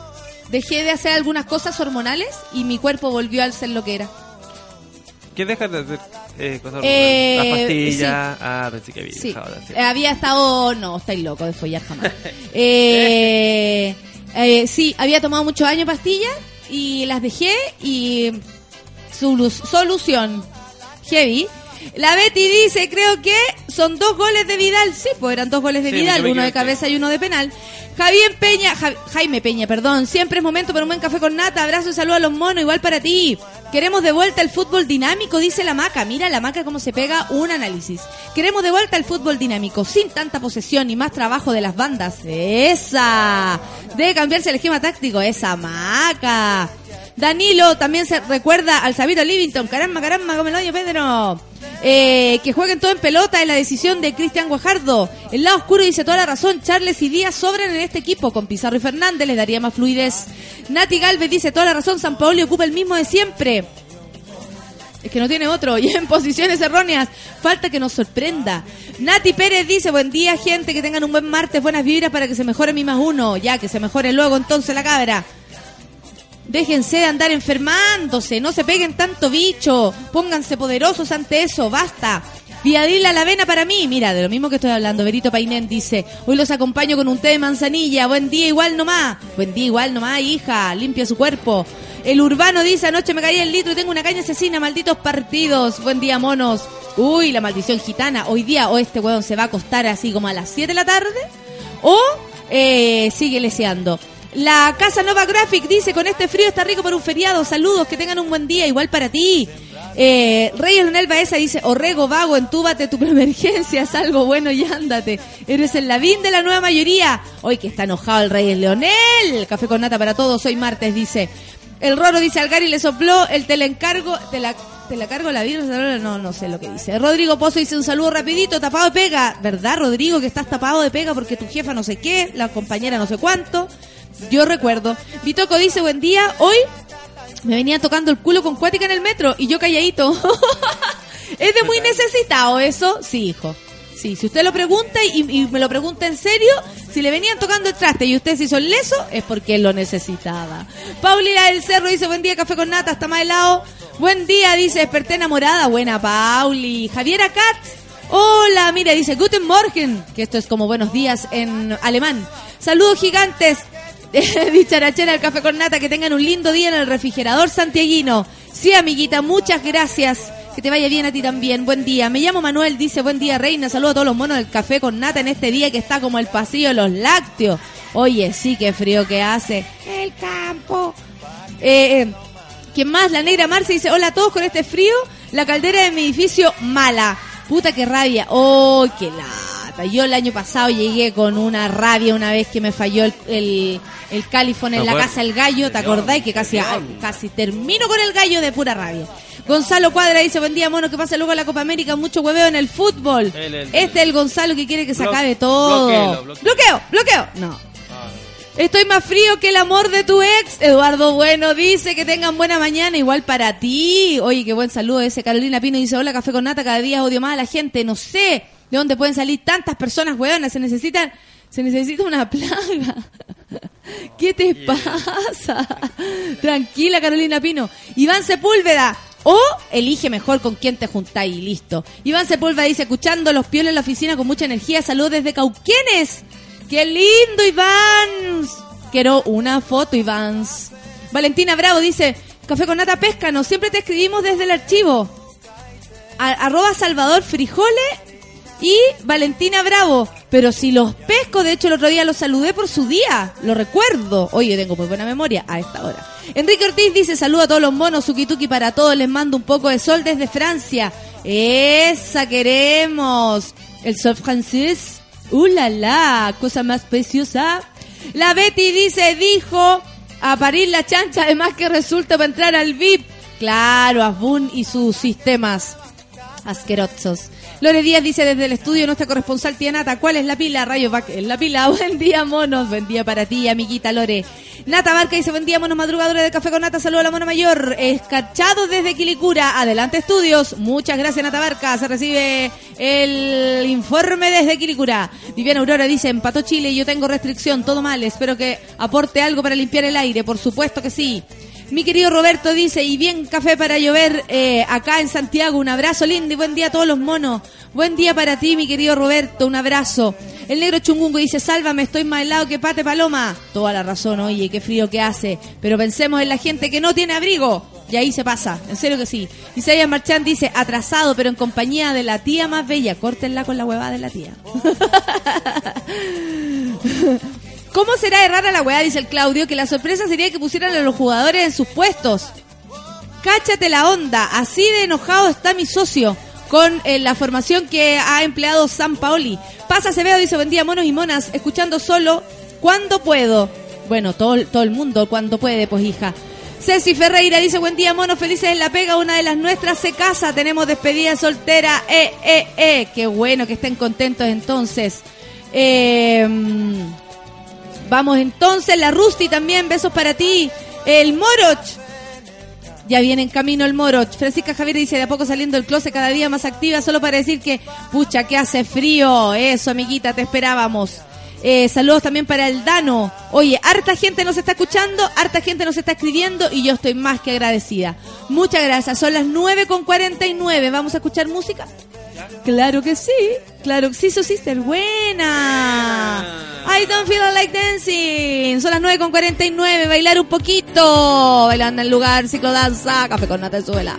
Dejé de hacer algunas cosas hormonales y mi cuerpo volvió a ser lo que era. ¿Qué dejas de hacer? Eh, cosas Eh, Las pastillas. Ah, pensé que había Sí, eh, había estado, no, estáis loco de follar jamás. eh, eh, sí, había tomado muchos años pastillas y las dejé y solu- solución heavy. La Betty dice, creo que son dos goles de Vidal. Sí, pues eran dos goles de Sí, Vidal, uno de cabeza y uno de penal. Javier Peña, Ja- Jaime Peña, perdón. Siempre es momento para un buen café con nata. Abrazo y saludo a los monos, igual para ti. Queremos de vuelta el fútbol dinámico, dice la maca. Mira la maca cómo se pega un análisis. Queremos de vuelta el fútbol dinámico, sin tanta posesión y más trabajo de las bandas. Esa. Debe cambiarse el esquema táctico. Esa maca. Danilo también se recuerda al Sabito Livington. Caramba, caramba, como el Pedro. Eh, que jueguen todo en pelota es la decisión de Cristian Guajardo. El lado oscuro dice toda la razón. Charles y Díaz sobran en este equipo. Con Pizarro y Fernández les daría más fluidez. Nati Galvez dice toda la razón. San Paolo ocupa el mismo de siempre. Es que no tiene otro. Y en posiciones erróneas. Falta que nos sorprenda. Nati Pérez dice, buen día gente, que tengan un buen martes, buenas vibras para que se mejore mi más uno. Ya, que se mejore luego entonces la cabra. Déjense de andar enfermándose, no se peguen tanto bicho, pónganse poderosos ante eso, basta. Viadila la avena para mí, mira, de lo mismo que estoy hablando, Berito Painén dice, hoy los acompaño con un té de manzanilla, buen día igual nomás, buen día igual nomás, hija, limpia su cuerpo. El urbano dice, anoche me caí el litro y tengo una caña asesina, malditos partidos, buen día monos. Uy, la maldición gitana. Hoy día o este weón se va a acostar así como a las 7 de la tarde o eh, sigue leseando. La Casa Nova Graphic dice, con este frío está rico para un feriado. Saludos, que tengan un buen día, igual para ti. Eh, Reyes Leonel Baeza dice, Orrego, vago, entúbate tu emergencia, algo bueno y ándate. Eres el lavín de la nueva mayoría. Hoy que está enojado el Reyes Leonel. Café con nata para todos, hoy martes, dice. El Roro dice, al Gary le sopló el teleencargo, te la, te la cargo la vida, no, no sé lo que dice. Rodrigo Pozo dice un saludo rapidito, tapado de pega. ¿Verdad, Rodrigo, que estás tapado de pega porque tu jefa no sé qué, la compañera no sé cuánto? Yo recuerdo. Vitoco dice, buen día, hoy me venían tocando el culo con cuática en el metro y yo calladito. ¿Es de muy necesitado eso? Sí, hijo. Sí, si usted lo pregunta y, y me lo pregunta en serio, si le venían tocando el traste y usted se hizo el leso, es porque él lo necesitaba. Paulina del Cerro dice, buen día, café con nata, está más helado. Buen día, dice, desperté enamorada. Buena, Pauli. Javiera Katz. Hola, mira, dice Guten Morgen, que esto es como buenos días en alemán. Saludos gigantes. Dicharachera el café con nata, que tengan un lindo día en el refrigerador santiaguino. Sí, amiguita, muchas gracias. Que te vaya bien a ti también. Buen día. Me llamo Manuel, dice buen día, reina. Saludo a todos los monos del café con nata en este día que está como el pasillo de los lácteos. Oye, sí, qué frío que hace. El campo. Eh, eh, ¿Quién más? La negra Marcia dice, hola a todos con este frío. La caldera de mi edificio mala. Puta que rabia. Oh, qué Yo el año pasado llegué con una rabia una vez que me falló el, el, el califón en la casa del gallo. ¿Te acordáis que casi, casi termino con el gallo de pura rabia? Gonzalo Cuadra dice, buen día, mono, que pasa luego a la Copa América, mucho hueveo en el fútbol. El- el- este es el Gonzalo que quiere que se acabe todo. bloqueo, bloqueo. bloqueo, bloqueo. No. Estoy más frío que el amor de tu ex. Eduardo Bueno dice que tengan buena mañana, igual para ti. Oye, qué buen saludo ese. Carolina Pino dice, hola, café con nata, cada día odio más a la gente. No sé de dónde pueden salir tantas personas, hueonas. Se necesitan, se necesita una plaga. ¿Qué te pasa? Tranquila, Carolina Pino. Iván Sepúlveda. O elige mejor con quién te juntáis y listo. Iván Sepúlveda dice, escuchando los pioles en la oficina con mucha energía. Saludos desde Cauquenes. ¡Qué lindo, Iván! Quiero una foto, Iván. Valentina Bravo dice, café con nata pesca, siempre te escribimos desde el archivo. A- arroba Salvador Frijole y Valentina Bravo. Pero si los pesco, de hecho el otro día los saludé por su día, lo recuerdo. Oye, tengo muy buena memoria a esta hora. Enrique Ortiz dice, saludo a todos los monos, Suki para todos, les mando un poco de sol desde Francia. Esa queremos. El sol francés. ¡Uh, la! Cosa más preciosa. La Betty dice, dijo a parir la chancha, además que resulta para entrar al VIP. Claro, Asbun y sus sistemas asquerosos. Lore Díaz dice desde el estudio nuestra corresponsal tía Nata, ¿cuál es la pila? Rayo Bac- es la pila. Buen día, monos. Buen día para ti, amiguita Lore. Nata Barca dice, buen día, monos madrugadores de Café con Nata. Saludos a la mona mayor. Escarchado desde Quilicura. Adelante, estudios. Muchas gracias, Nata Barca. Se recibe el informe desde Quilicura. Viviana Aurora dice, empató Chile yo tengo restricción. Todo mal. Espero que aporte algo para limpiar el aire. Por supuesto que sí. Mi querido Roberto dice, y bien café para llover eh, acá en Santiago. Un abrazo lindo y buen día a todos los monos. Buen día para ti, mi querido Roberto. Un abrazo. El negro chungungo dice, sálvame, estoy más helado que pate paloma. Toda la razón, oye, qué frío que hace. Pero pensemos en la gente que no tiene abrigo. Y ahí se pasa, en serio que sí. Isaías Marchán dice, atrasado, pero en compañía de la tía más bella. Córtenla con la huevada de la tía. ¿Cómo será de rara la weá? Dice el Claudio, que la sorpresa sería que pusieran a los jugadores en sus puestos. Cáchate la onda, así de enojado está mi socio con eh, la formación que ha empleado San Paoli. Pasa Acevedo, dice, buen día, monos y monas, escuchando solo cuando puedo. Bueno, todo, todo el mundo cuando puede, pues hija. Ceci Ferreira dice, buen día, monos, felices en la pega, una de las nuestras se casa, tenemos despedida soltera, eh, eh, eh. Qué bueno que estén contentos entonces. Eh, Vamos entonces, la Rusty también, besos para ti. El Moroch. Ya viene en camino el Moroch. Francisca Javier dice, de a poco saliendo del closet cada día más activa, solo para decir que, pucha, que hace frío. Eso, amiguita, te esperábamos. Eh, saludos también para el Dano. Oye, harta gente nos está escuchando, harta gente nos está escribiendo y yo estoy más que agradecida. Muchas gracias. Son las 9 con 49. ¿Vamos a escuchar música? Claro que sí, claro que sí, su sister, buena. I don't feel like dancing. Son las 9 con 49, bailar un poquito. Bailando en el lugar, ciclodanza, café con nata suela.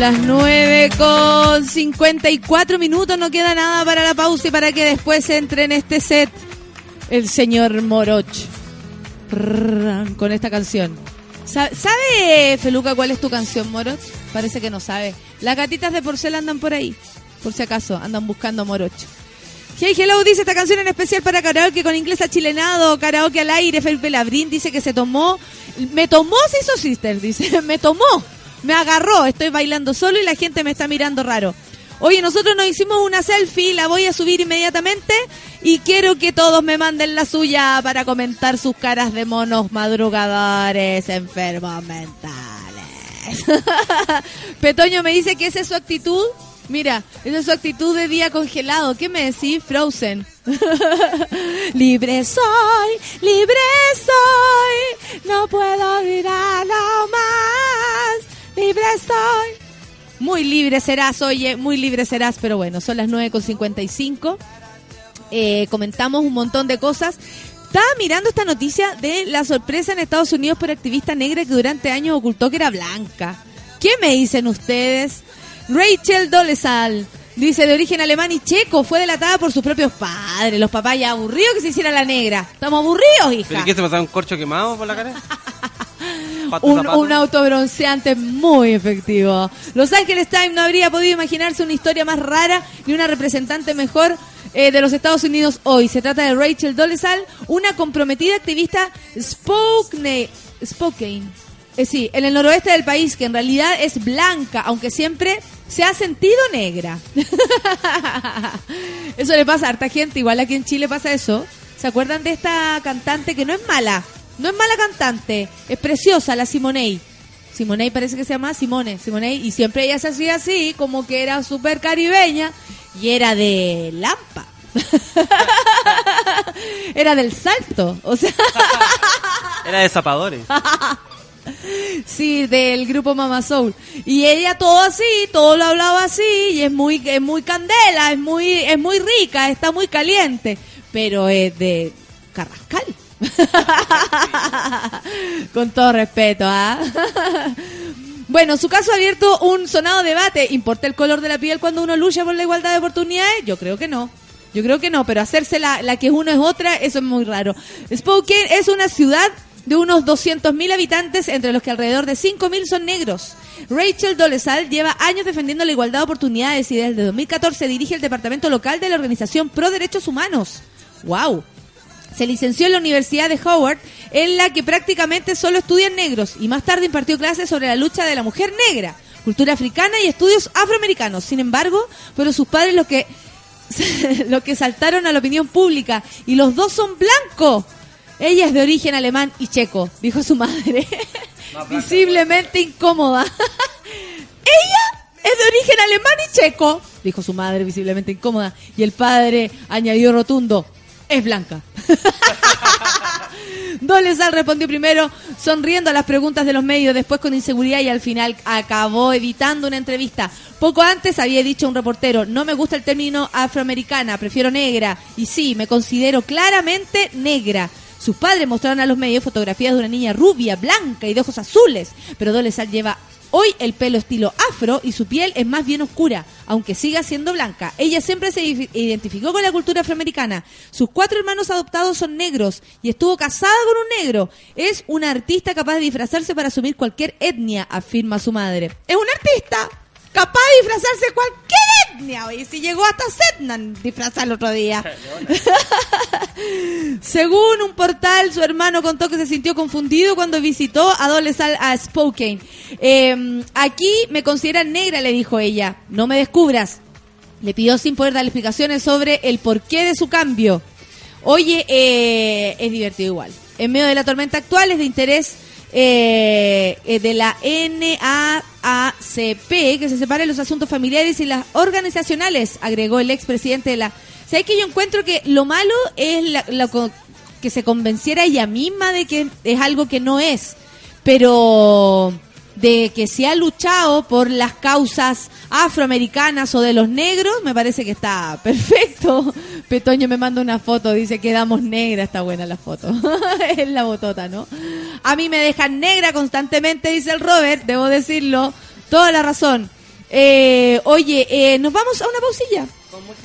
las 9 con 54 minutos. No queda nada para la pausa y para que después entre en este set el señor Moroch con esta canción. ¿Sabe, Feluca, cuál es tu canción, Moroch? Parece que no sabe. Las gatitas de porcel andan por ahí, por si acaso, andan buscando a Moroch. Hey Hello dice esta canción en especial para karaoke con inglés achilenado, karaoke al aire. Felipe Labrín dice que se tomó, me tomó, se hizo sister, dice, me tomó me agarró, estoy bailando solo y la gente me está mirando raro. Oye, nosotros nos hicimos una selfie, la voy a subir inmediatamente y quiero que todos me manden la suya para comentar sus caras de monos madrugadores enfermos mentales. Petoño me dice que esa es su actitud. Mira, esa es su actitud de día congelado. ¿Qué me decís? Frozen. libre soy, libre soy, no puedo mirarlo más libre soy. Muy libre serás, oye, muy libre serás, pero bueno, son las 9.55. Eh, comentamos un montón de cosas. Estaba mirando esta noticia de la sorpresa en Estados Unidos por activista negra que durante años ocultó que era blanca. ¿Qué me dicen ustedes? Rachel Dolezal dice de origen alemán y checo, fue delatada por sus propios padres. Los papás ya aburridos que se hiciera la negra. Estamos aburridos, hija. ¿Pero qué se pasaba un corcho quemado por la cara? Un, un autobronceante muy efectivo. Los Angeles Times no habría podido imaginarse una historia más rara ni una representante mejor eh, de los Estados Unidos hoy. Se trata de Rachel Dolezal, una comprometida activista Spokane, Spokane. Eh, sí, en el noroeste del país, que en realidad es blanca, aunque siempre se ha sentido negra. eso le pasa a harta gente, igual aquí en Chile pasa eso. ¿Se acuerdan de esta cantante que no es mala? No es mala cantante, es preciosa, la Simonei. Simonei parece que se llama Simone, Simonei, y siempre ella se hacía así, como que era súper caribeña, y era de Lampa. era del salto, o sea, Era de zapadores. sí, del grupo Mama Soul. Y ella todo así, todo lo hablaba así, y es muy, es muy candela, es muy, es muy rica, está muy caliente, pero es de Carrascal. Con todo respeto, ¿ah? Bueno, su caso ha abierto un sonado debate. ¿Importa el color de la piel cuando uno lucha por la igualdad de oportunidades? Yo creo que no. Yo creo que no, pero hacerse la, la que uno es otra, eso es muy raro. Spokane es una ciudad de unos 200.000 habitantes, entre los que alrededor de 5.000 son negros. Rachel Dolezal lleva años defendiendo la igualdad de oportunidades y desde 2014 dirige el departamento local de la organización Pro Derechos Humanos. ¡Wow! Se licenció en la Universidad de Howard, en la que prácticamente solo estudian negros, y más tarde impartió clases sobre la lucha de la mujer negra, cultura africana y estudios afroamericanos. Sin embargo, fueron sus padres los que, los que saltaron a la opinión pública, y los dos son blancos. Ella es de origen alemán y checo, dijo su madre, visiblemente incómoda. Ella es de origen alemán y checo, dijo su madre, visiblemente incómoda, y el padre añadió rotundo, es blanca. Dolezal respondió primero sonriendo a las preguntas de los medios, después con inseguridad y al final acabó editando una entrevista. Poco antes había dicho un reportero, no me gusta el término afroamericana, prefiero negra. Y sí, me considero claramente negra. Sus padres mostraron a los medios fotografías de una niña rubia, blanca y de ojos azules, pero Dolezal lleva hoy el pelo estilo afro y su piel es más bien oscura, aunque siga siendo blanca. Ella siempre se identificó con la cultura afroamericana. Sus cuatro hermanos adoptados son negros y estuvo casada con un negro. Es una artista capaz de disfrazarse para asumir cualquier etnia, afirma su madre. Es una artista capaz de disfrazarse cualquier etnia. Oye, si llegó hasta Setnan disfrazar el otro día. Según un portal, su hermano contó que se sintió confundido cuando visitó a Dolezal a Spokane. Eh, aquí me consideran negra, le dijo ella. No me descubras. Le pidió sin poder dar explicaciones sobre el porqué de su cambio. Oye, eh, es divertido igual. En medio de la tormenta actual es de interés eh, eh, de la NAACP que se separen los asuntos familiares y las organizacionales, agregó el expresidente de la... ¿Sabes que yo encuentro que lo malo es la- la que se convenciera ella misma de que es algo que no es? Pero de que se ha luchado por las causas afroamericanas o de los negros, me parece que está perfecto. Petoño me manda una foto, dice quedamos negra, está buena la foto. es la botota, ¿no? A mí me dejan negra constantemente, dice el Robert, debo decirlo, toda la razón. Eh, oye, eh, nos vamos a una pausilla.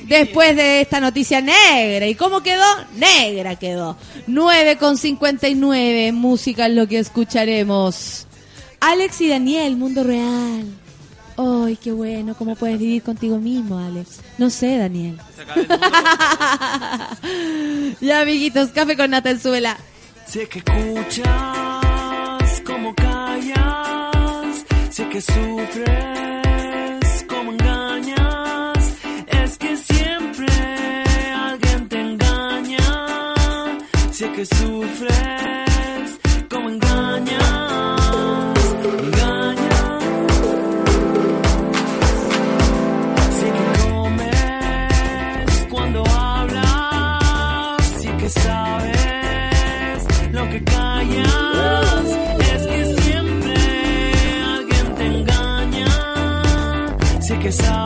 Después de esta noticia negra. ¿Y cómo quedó? Negra quedó. 9 con 59. Música es lo que escucharemos. Alex y Daniel, mundo real. Ay, qué bueno. ¿Cómo puedes vivir contigo mismo, Alex? No sé, Daniel. ya, amiguitos, café con nata en suela. Sé que escuchas como callas, sé que sufres como engañas, es que siempre alguien te engaña, sé que sufres Sé que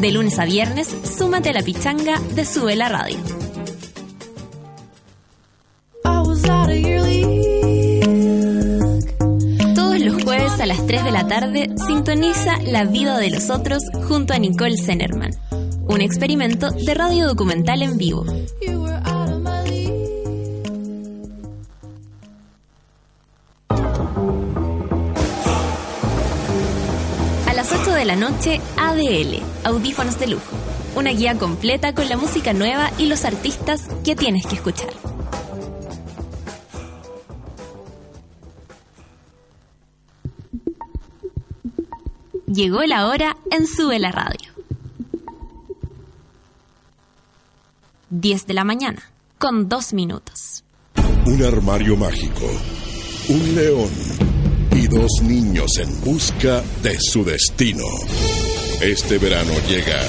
De lunes a viernes, súmate a la pichanga de Sube la Radio. Todos los jueves a las 3 de la tarde sintoniza La vida de los otros junto a Nicole Zenerman. Un experimento de radio documental en vivo. A las 8 de la noche, ADL, Audífonos de Lujo. Una guía completa con la música nueva y los artistas que tienes que escuchar. Llegó la hora en Sube la Radio. 10 de la mañana, con 2 minutos. Un armario mágico, un león y dos niños en busca de su destino. Este verano llega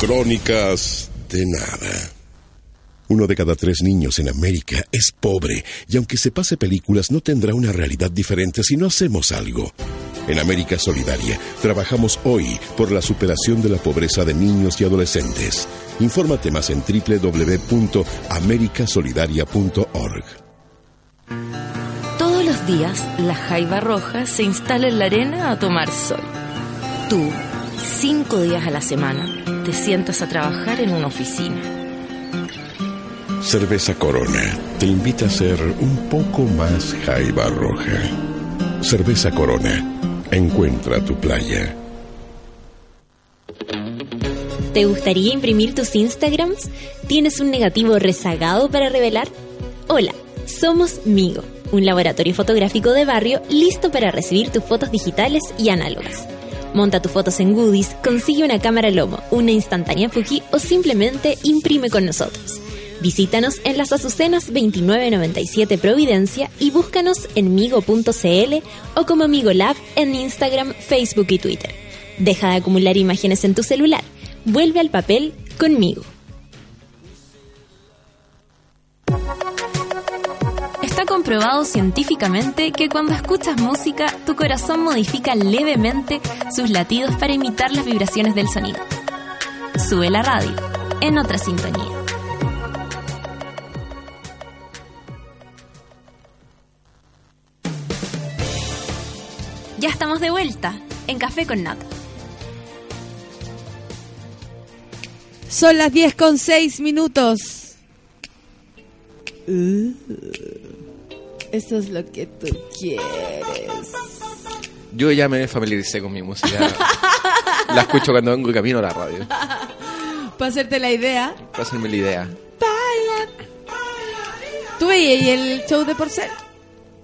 Crónicas de Nada. Uno de cada tres niños en América es pobre y aunque se pase películas no tendrá una realidad diferente si no hacemos algo. En América Solidaria trabajamos hoy por la superación de la pobreza de niños y adolescentes. Infórmate más en www.americasolidaria.org. Todos los días, la jaiba roja se instala en la arena a tomar sol. Tú, cinco días a la semana, te sientas a trabajar en una oficina. Cerveza Corona te invita a ser un poco más jaiba roja. Cerveza Corona. Encuentra tu playa. ¿Te gustaría imprimir tus Instagrams? ¿Tienes un negativo rezagado para revelar? Hola, somos Migo, un laboratorio fotográfico de barrio listo para recibir tus fotos digitales y análogas. Monta tus fotos en Goodies, consigue una cámara Lomo, una instantánea Fuji o simplemente imprime con nosotros. Visítanos en las Azucenas 2997 Providencia y búscanos en migo.cl o como Migo Lab en Instagram, Facebook y Twitter. Deja de acumular imágenes en tu celular. Vuelve al papel conmigo. Está comprobado científicamente que cuando escuchas música, tu corazón modifica levemente sus latidos para imitar las vibraciones del sonido. Sube la radio, en otra sintonía. Ya estamos de vuelta en Café con Nata. Son las 10 con 6 minutos. Uh, eso es lo que tú quieres. Yo ya me familiaricé con mi música. la escucho cuando vengo y camino a la radio. Para hacerte la idea. Para hacerme la idea. ¿Tú veías el show de Porcel?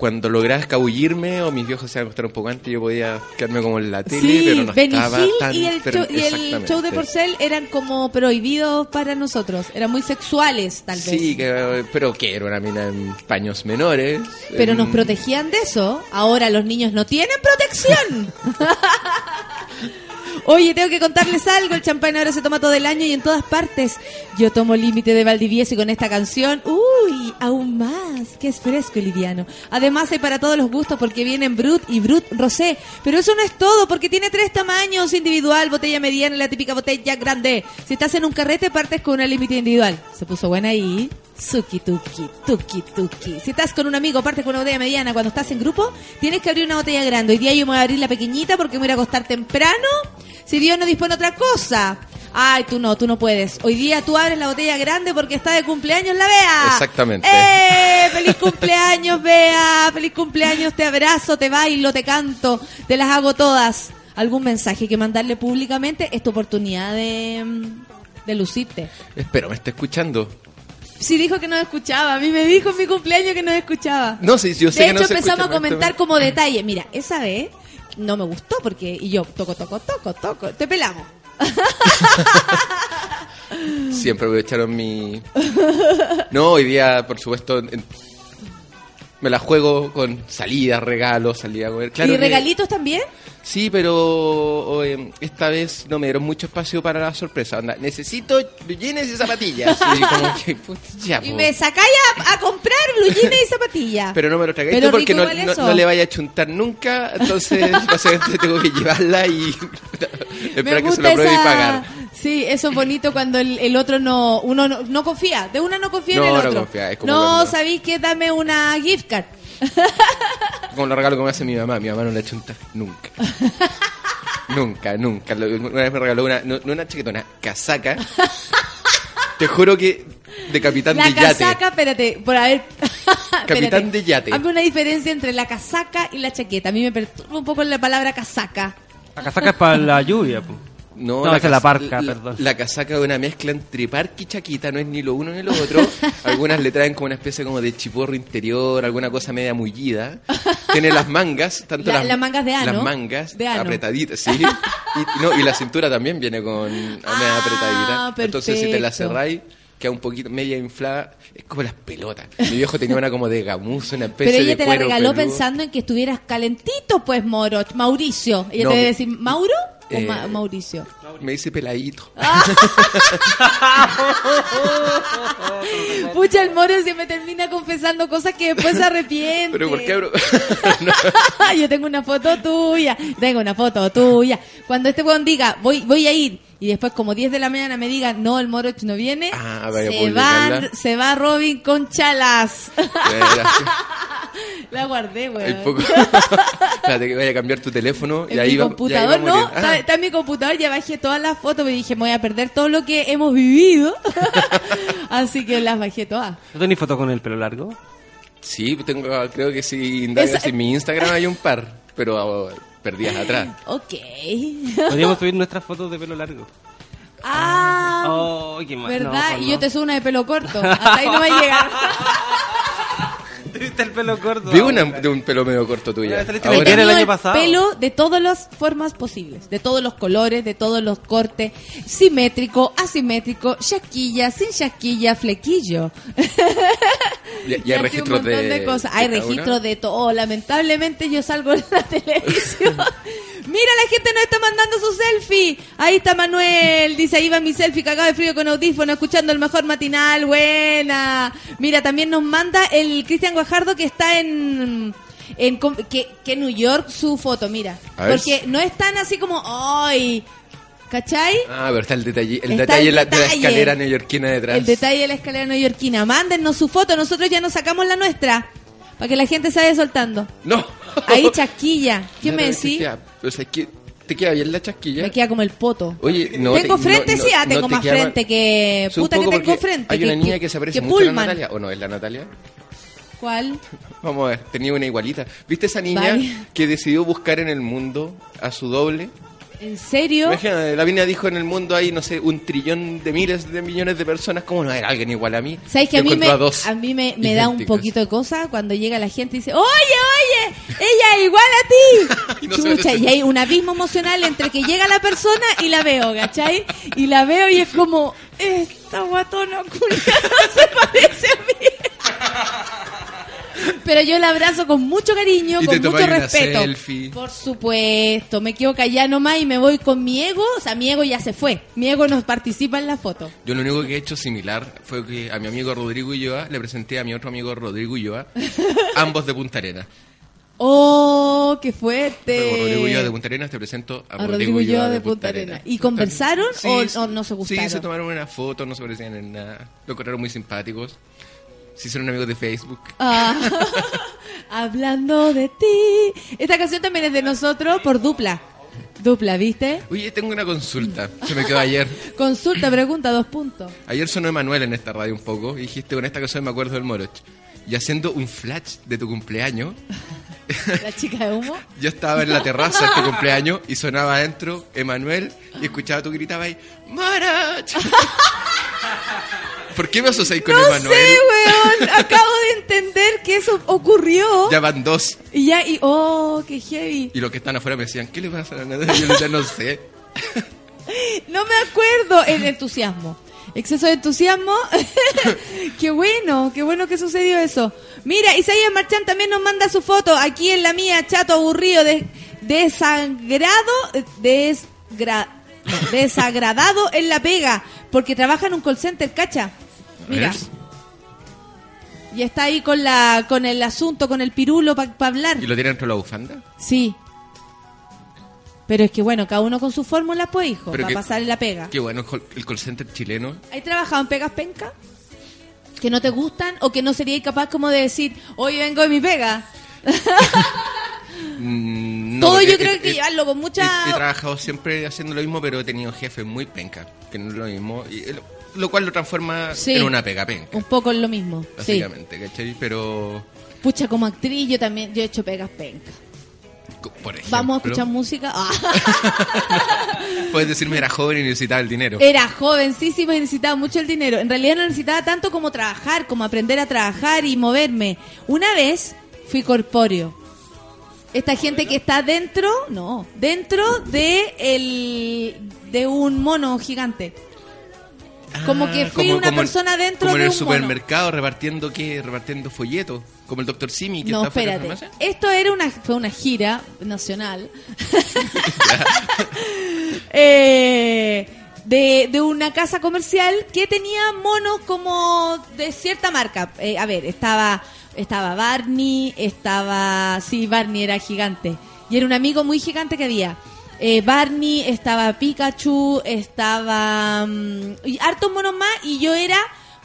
Cuando lograba escabullirme o mis viejos se iban a acostar un poco antes, yo podía quedarme como en la tele, Sí, pero no Benny estaba Hill tan... y, el show, y el show de Porcel eran como prohibidos para nosotros. Eran muy sexuales, tal vez. Sí, que, pero que era una mina en paños menores. Pero en- nos protegían de eso. Ahora los niños no tienen protección. Oye, tengo que contarles algo. El champán ahora se toma todo el año y en todas partes. Yo tomo límite de Valdivieso y con esta canción, uy, aún más, que es fresco y liviano. Además hay para todos los gustos porque vienen Brut y Brut Rosé. Pero eso no es todo porque tiene tres tamaños, individual, botella mediana y la típica botella grande. Si estás en un carrete, partes con una límite individual. Se puso buena ahí. Suki tuki, tuki tuki. Si estás con un amigo, partes con una botella mediana. Cuando estás en grupo, tienes que abrir una botella grande. Hoy día yo me voy a abrir la pequeñita porque me voy a acostar temprano. Si Dios no dispone otra cosa. Ay, tú no, tú no puedes. Hoy día tú abres la botella grande porque está de cumpleaños la Bea. Exactamente. ¡Eh! ¡Feliz cumpleaños, Bea! ¡Feliz cumpleaños! Te abrazo, te bailo, te canto. Te las hago todas. ¿Algún mensaje que mandarle públicamente? Es tu oportunidad de, de lucirte. Espero, me está escuchando. Sí dijo que no escuchaba. A mí me dijo en mi cumpleaños que no escuchaba. No sé, yo sé de que no hecho, se empezamos escucha, a comentar como detalle. Mira, esa vez no me gustó porque... Y yo, toco, toco, toco, toco. Te pelamos. Siempre aprovecharon mi... No, hoy día, por supuesto, en- me la juego con salidas, regalos, salida a comer. Claro ¿Y que- regalitos también? Sí, pero eh, esta vez no me dieron mucho espacio para la sorpresa. Necesito jeans y zapatillas. Y como que, ya, Y me sacáis a, a comprar blue jeans y zapatillas. Pero no me lo tragáis tú porque no, no- no le vaya a chuntar nunca. Entonces, básicamente tengo que llevarla y esperar que se lo pruebe y pagar. Sí, eso es bonito cuando el, el otro no... Uno no, no confía. De una no confía en No, el no otro. confía, es como no, cuando- sabéis que dame una gift card. Como lo regalo que me hace mi mamá. Mi mamá no le chunta nunca. nunca, nunca. Una vez me regaló una, no, no una chaqueta, una casaca. Te juro que de capitán La de yate. casaca, espérate, por haber... Capitán Espérate. de yate. Hazme una diferencia entre la casaca y la chaqueta. A mí me perturba un poco la palabra casaca. La casaca es para la lluvia, po. No, No, esa es la parca, la- perdón. La casaca es una mezcla entre parque y chaquita, no es ni lo uno ni lo otro. Algunas le traen como una especie como de chiporro interior, alguna cosa media mullida. Tiene las mangas, tanto La- las, las mangas de ano. Las mangas De ano. apretaditas, sí. Y, no, y la cintura también viene con media Ah, apretadita. Entonces si te la perfecto. cerráis, queda un poquito media inflada. Es como las pelotas. Mi viejo tenía una como de gamuza, una especie Pero ella de te la cuero regaló peludo. pensando en que estuvieras calentito, pues, Moro. Mauricio. Ella No, te debe decir, ¿Mauro eh, Ma- Mauricio? Me dice peladito. Pucha, el Moro siempre termina confesando cosas que después se arrepiente. Pero ¿por qué, bro? Yo tengo una foto tuya, tengo una foto tuya. Cuando este weón diga, voy, voy a ir, y después como 10 de la mañana me diga, no, el Moroch no viene, Ah, se, va, se va Robin con chalas. La guardé, weón. poco. Espérate que vaya a cambiar tu teléfono y ahí mi va, computador, ahí va a no, morir. está, Ah, está en mi computador, ya bajé todas las fotos, me dije, me voy a perder todo lo que hemos vivido. Así que las bajé todas. ¿No tenés foto con el pelo largo? sí, tengo, creo que indagas Esa- en mi Instagram hay un par, pero perdidas atrás. Ok. Podríamos subir nuestras fotos de pelo largo. Ah, Oh, qué mal. ¿verdad? No, y yo te subo una de pelo corto. Hasta ahí no va a llegar. Tuviste el pelo corto. Vi una de un pelo medio corto Ahora- tenido el año pasado. pelo de todas las formas posibles, de todos los colores, de todos los cortes, simétrico, asimétrico, chasquilla, sin chasquilla, flequillo. Y, y hay registros montón de, cosas. Hay de registros de todo. Lamentablemente yo salgo en la televisión. Mira, la gente nos está mandando su selfie. Ahí está Manuel. Dice, ahí va mi selfie cagado de frío con audífono, escuchando el mejor matinal. Buena. Mira, también nos manda el Cristian Guajardo que está en... En, que, que New York su foto, mira. Porque no es tan así como, ¡ay! ¿Cachai? Ah, pero está el detalle, el Está detalle el la- de la detalle. escalera neoyorquina detrás. El detalle de la escalera neoyorquina. Mándennos su foto, nosotros ya nos sacamos la nuestra. Para que la gente se vaya soltando. No. Ahí chasquilla. ¿Qué No, me decís? O sea, que te queda bien la chasquilla. Me queda como el poto. Oye, no tengo te- frente, no- sí, ah, tengo te más frente que... Puta que tengo frente. Hay una que- niña que- que se parece mucho a la. Natalia. ¿O no es la Natalia? ¿Cuál? Vamos a ver, tenía una igualita. ¿Viste esa niña que decidió buscar en el mundo a su doble? ¿En serio? Imagina, la Biblia dijo en el mundo hay, no sé, un trillón de miles de millones de personas. ¿Cómo no hay alguien igual a mí? ¿Sabes que a mí me, a mí me, me da un poquito de cosa cuando llega la gente y dice, oye, oye, ella es igual a ti? Y no Chucha, y hay un abismo emocional entre que llega la persona y la veo, ¿cachai? Y la veo y es como, esta guatona culiada no se parece a mí. Pero yo la abrazo con mucho cariño, Y con mucho respeto. selfie. Por supuesto, me quedo callada nomás y me voy con mi ego. O sea, mi ego ya se fue. Mi ego no participa en la foto. Yo lo único que he hecho similar fue que a mi amigo Rodrigo Ulloa le presenté a mi otro amigo Rodrigo Ulloa, ambos de Punta Arenas. ¡Oh, qué fuerte! Rodrigo Ulloa de Punta Arenas, te presento a, A Rodrigo Ulloa de Punta Arenas. ¿Y conversaron o- o no se gustaron? Sí, se tomaron una foto, no se parecían en nada. Lo encontraron muy simpáticos. Se hicieron amigos de Facebook. Ah, hablando de ti. Esta canción también es de nosotros por dupla. Dupla, ¿viste? Oye, tengo una consulta. Se me quedó ayer. Consulta, pregunta, dos puntos. Ayer sonó Emanuel en esta radio un poco y dijiste con esta canción me acuerdo del Moroch. Y haciendo un flash de tu cumpleaños, La chica de humo. yo estaba en la terraza de tu cumpleaños y sonaba adentro Emanuel y escuchaba tú gritabas ahí, ¡Moroch! ¿Por qué me asociáis con No Emanuel? sé, weón. Acabo de entender que eso ocurrió. Ya van dos. Y ya, y oh, qué heavy. Y los que están afuera me decían, ¿qué le pasa a nada? Yo ya no sé. No me acuerdo. El entusiasmo. Exceso de entusiasmo. qué bueno, qué bueno que sucedió eso. Mira, Isaías Marchán también nos manda su foto. Aquí en la mía, chato aburrido, de, desangrado, desgra- no, desagradado en la pega. Porque trabaja en un call center, cacha. Mira. Y está ahí con la con el asunto, con el pirulo para hablar. ¿Y lo tiene dentro de la bufanda? Sí. Pero es que bueno, cada uno con su fórmula, pues, hijo, para pasar la pega. Qué bueno, el call- center chileno. ¿Hay trabajado en pegas penca? ¿Que no te gustan? ¿O que no serías capaz como de decir, hoy vengo de mi pega? Mm, no, Todo yo he- creo he- que llevarlo con mucha... He, he trabajado siempre haciendo lo mismo, pero he tenido jefes muy penca, que no es lo mismo. y lo cual lo transforma Sí. en una pega penca, Un poco en lo mismo, sí. básicamente, ¿cachai? Pero, Pucha, como actriz yo también, yo he hecho pegas penca. co- por ejemplo... Vamos a escuchar música. Ah. Puedes decirme, era joven y necesitaba el dinero. Era jovencísima y necesitaba mucho el dinero. En realidad no necesitaba tanto como trabajar, como aprender a trabajar y moverme. Una vez fui corpóreo. Esta gente que está dentro, no, dentro de el de un mono gigante. como que fui una Ah, en- persona dentro como de en el un mono. supermercado repartiendo qué, repartiendo folletos, como el doctor Simi que No, está la espérate. Esto era una, fue una gira nacional. Eh, de, de una casa comercial que tenía monos como de cierta marca. Eh, a ver, estaba, estaba Barney, estaba... Sí, Barney era gigante. Y era un amigo muy gigante que había. Eh, Barney, estaba Pikachu, estaba... mm, y hartos monos más y yo era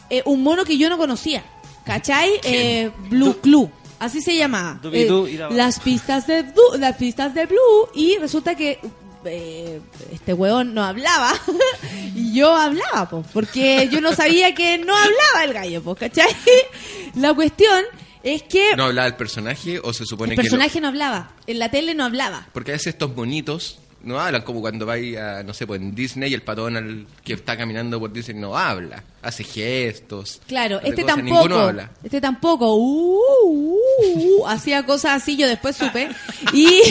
eh, un mono que yo no conocía. ¿Cachai? Eh, Blue Clue. Así se llamaba. Eh, las pistas de Blue, las pistas de Blue y resulta que eh, este hueón no hablaba y yo hablaba, pues, porque yo no sabía que no hablaba el gallo, pues, ¿cachai? La cuestión es que ¿No hablaba el personaje o se supone el que... lo- personaje no hablaba, en la tele no hablaba. Porque a veces estos monitos no hablan como cuando vais a, no sé, pues en Disney y el patón al que está caminando por Disney no habla, hace gestos. Claro, hace este cosas, tampoco. Ninguno habla. Este tampoco. Uh, uh, uh, hacía cosas así, yo después supe. Y,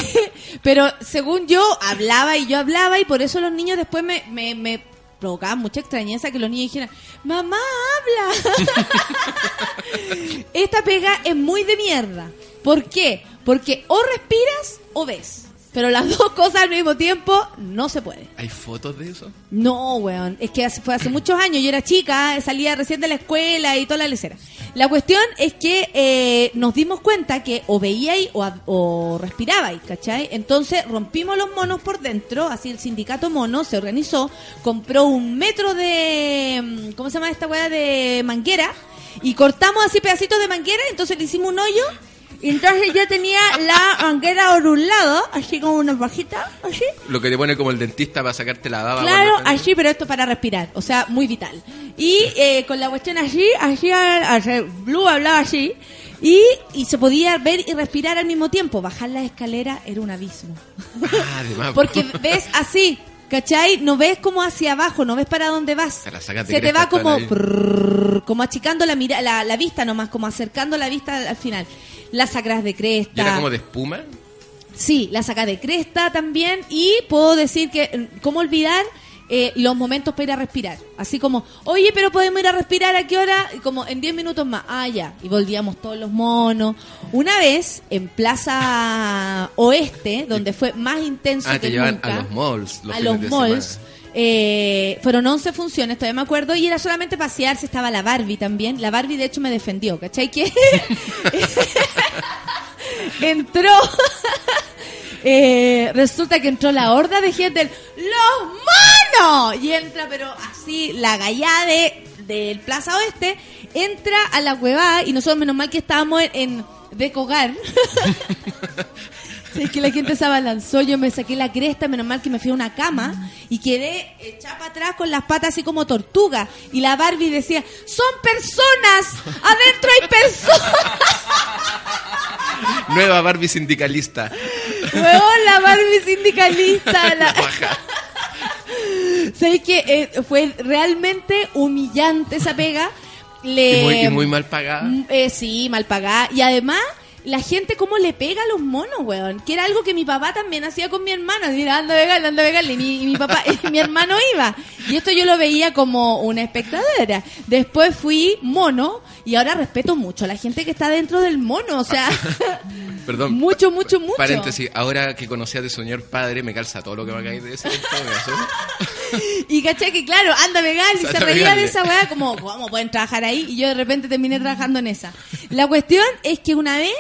pero según yo, hablaba y yo hablaba y por eso los niños después me, me, me provocaban mucha extrañeza que los niños dijeran, mamá, habla. Esta pega es muy de mierda. ¿Por qué? Porque o respiras o ves. Pero las dos cosas al mismo tiempo no se puede. ¿Hay fotos de eso? No, weón. Es que hace- fue hace muchos años. Yo era chica, salía recién de la escuela y toda la lecera. La cuestión es que eh, nos dimos cuenta que o veíais o, o respirabais, ¿cachai? Entonces rompimos los monos por dentro. Así el sindicato mono se organizó, compró un metro de. mm, ¿Cómo se llama esta weá? De manguera. Y cortamos así pedacitos de manguera. Entonces le hicimos un hoyo. Y entonces yo tenía la manguera por un lado, así como una bajita, así. Lo que te pone como el dentista para sacarte la baba. Claro, estás- así, pero esto para respirar, o sea, muy vital. Y eh, con la cuestión así, así, Blue hablaba así, Y, y se podía ver y respirar al mismo tiempo. Bajar la escalera era un abismo. Ah. Porque ves así, ¿cachai? No ves como hacia abajo, no ves para dónde vas. Te Se te va como, como achicando la, mira, la, la vista nomás, como acercando la vista al, al final. La sacas de ¿Y cresta. era como de espuma? Sí, la saca de cresta también y puedo decir que, mm, ¿cómo olvidar eh, los momentos para ir a respirar? Así como, oye, pero podemos ir a respirar a qué hora? Y como en 10 minutos más, ah, ya, y volvíamos todos los monos. Una vez en Plaza Oeste, donde fue más intenso Ah, que te nunca, a los malls. Los a los malls. eh, fueron 11 funciones, todavía me acuerdo, y era solamente pasearse, estaba la Barbie también. La Barbie, de hecho, me defendió, ¿cachai? Que entró, eh, resulta que entró la horda de gente, ¡los monos! Y entra, pero así, la gallada de, del Plaza Oeste, entra a la huevada, y nosotros menos mal que estábamos en, en Decogar. Sí, que la gente se abalanzó, yo me saqué la cresta, menos mal que me fui a una cama y quedé echada para atrás con las patas así como tortuga. Y la Barbie decía, son personas, adentro hay personas. Nueva Barbie sindicalista. Huevón, la Barbie sindicalista. La... Baja. ¿Sabes que eh, fue realmente humillante esa pega? Le... Y muy, y muy mal pagada. Mm, eh, sí, mal pagada. Y además, la gente cómo le pega a los monos, weón. Que era algo que mi papá también hacía con mi hermano. Decía, anda pegarle, anda pegarle. Y mi, y mi papá, y mi hermano iba. Y esto yo lo veía como una espectadora. Después fui mono y ahora respeto mucho a la gente que está dentro del mono. O sea, Perdón. mucho, mucho, mucho. Paréntesis, ahora que conocí a tu señor padre, me calza todo lo que va a caer de me asó. Y caché que, claro, anda pegarle y se reía de esa weá como, ¿cómo pueden trabajar ahí? Y yo de repente terminé trabajando en esa. La cuestión es que una vez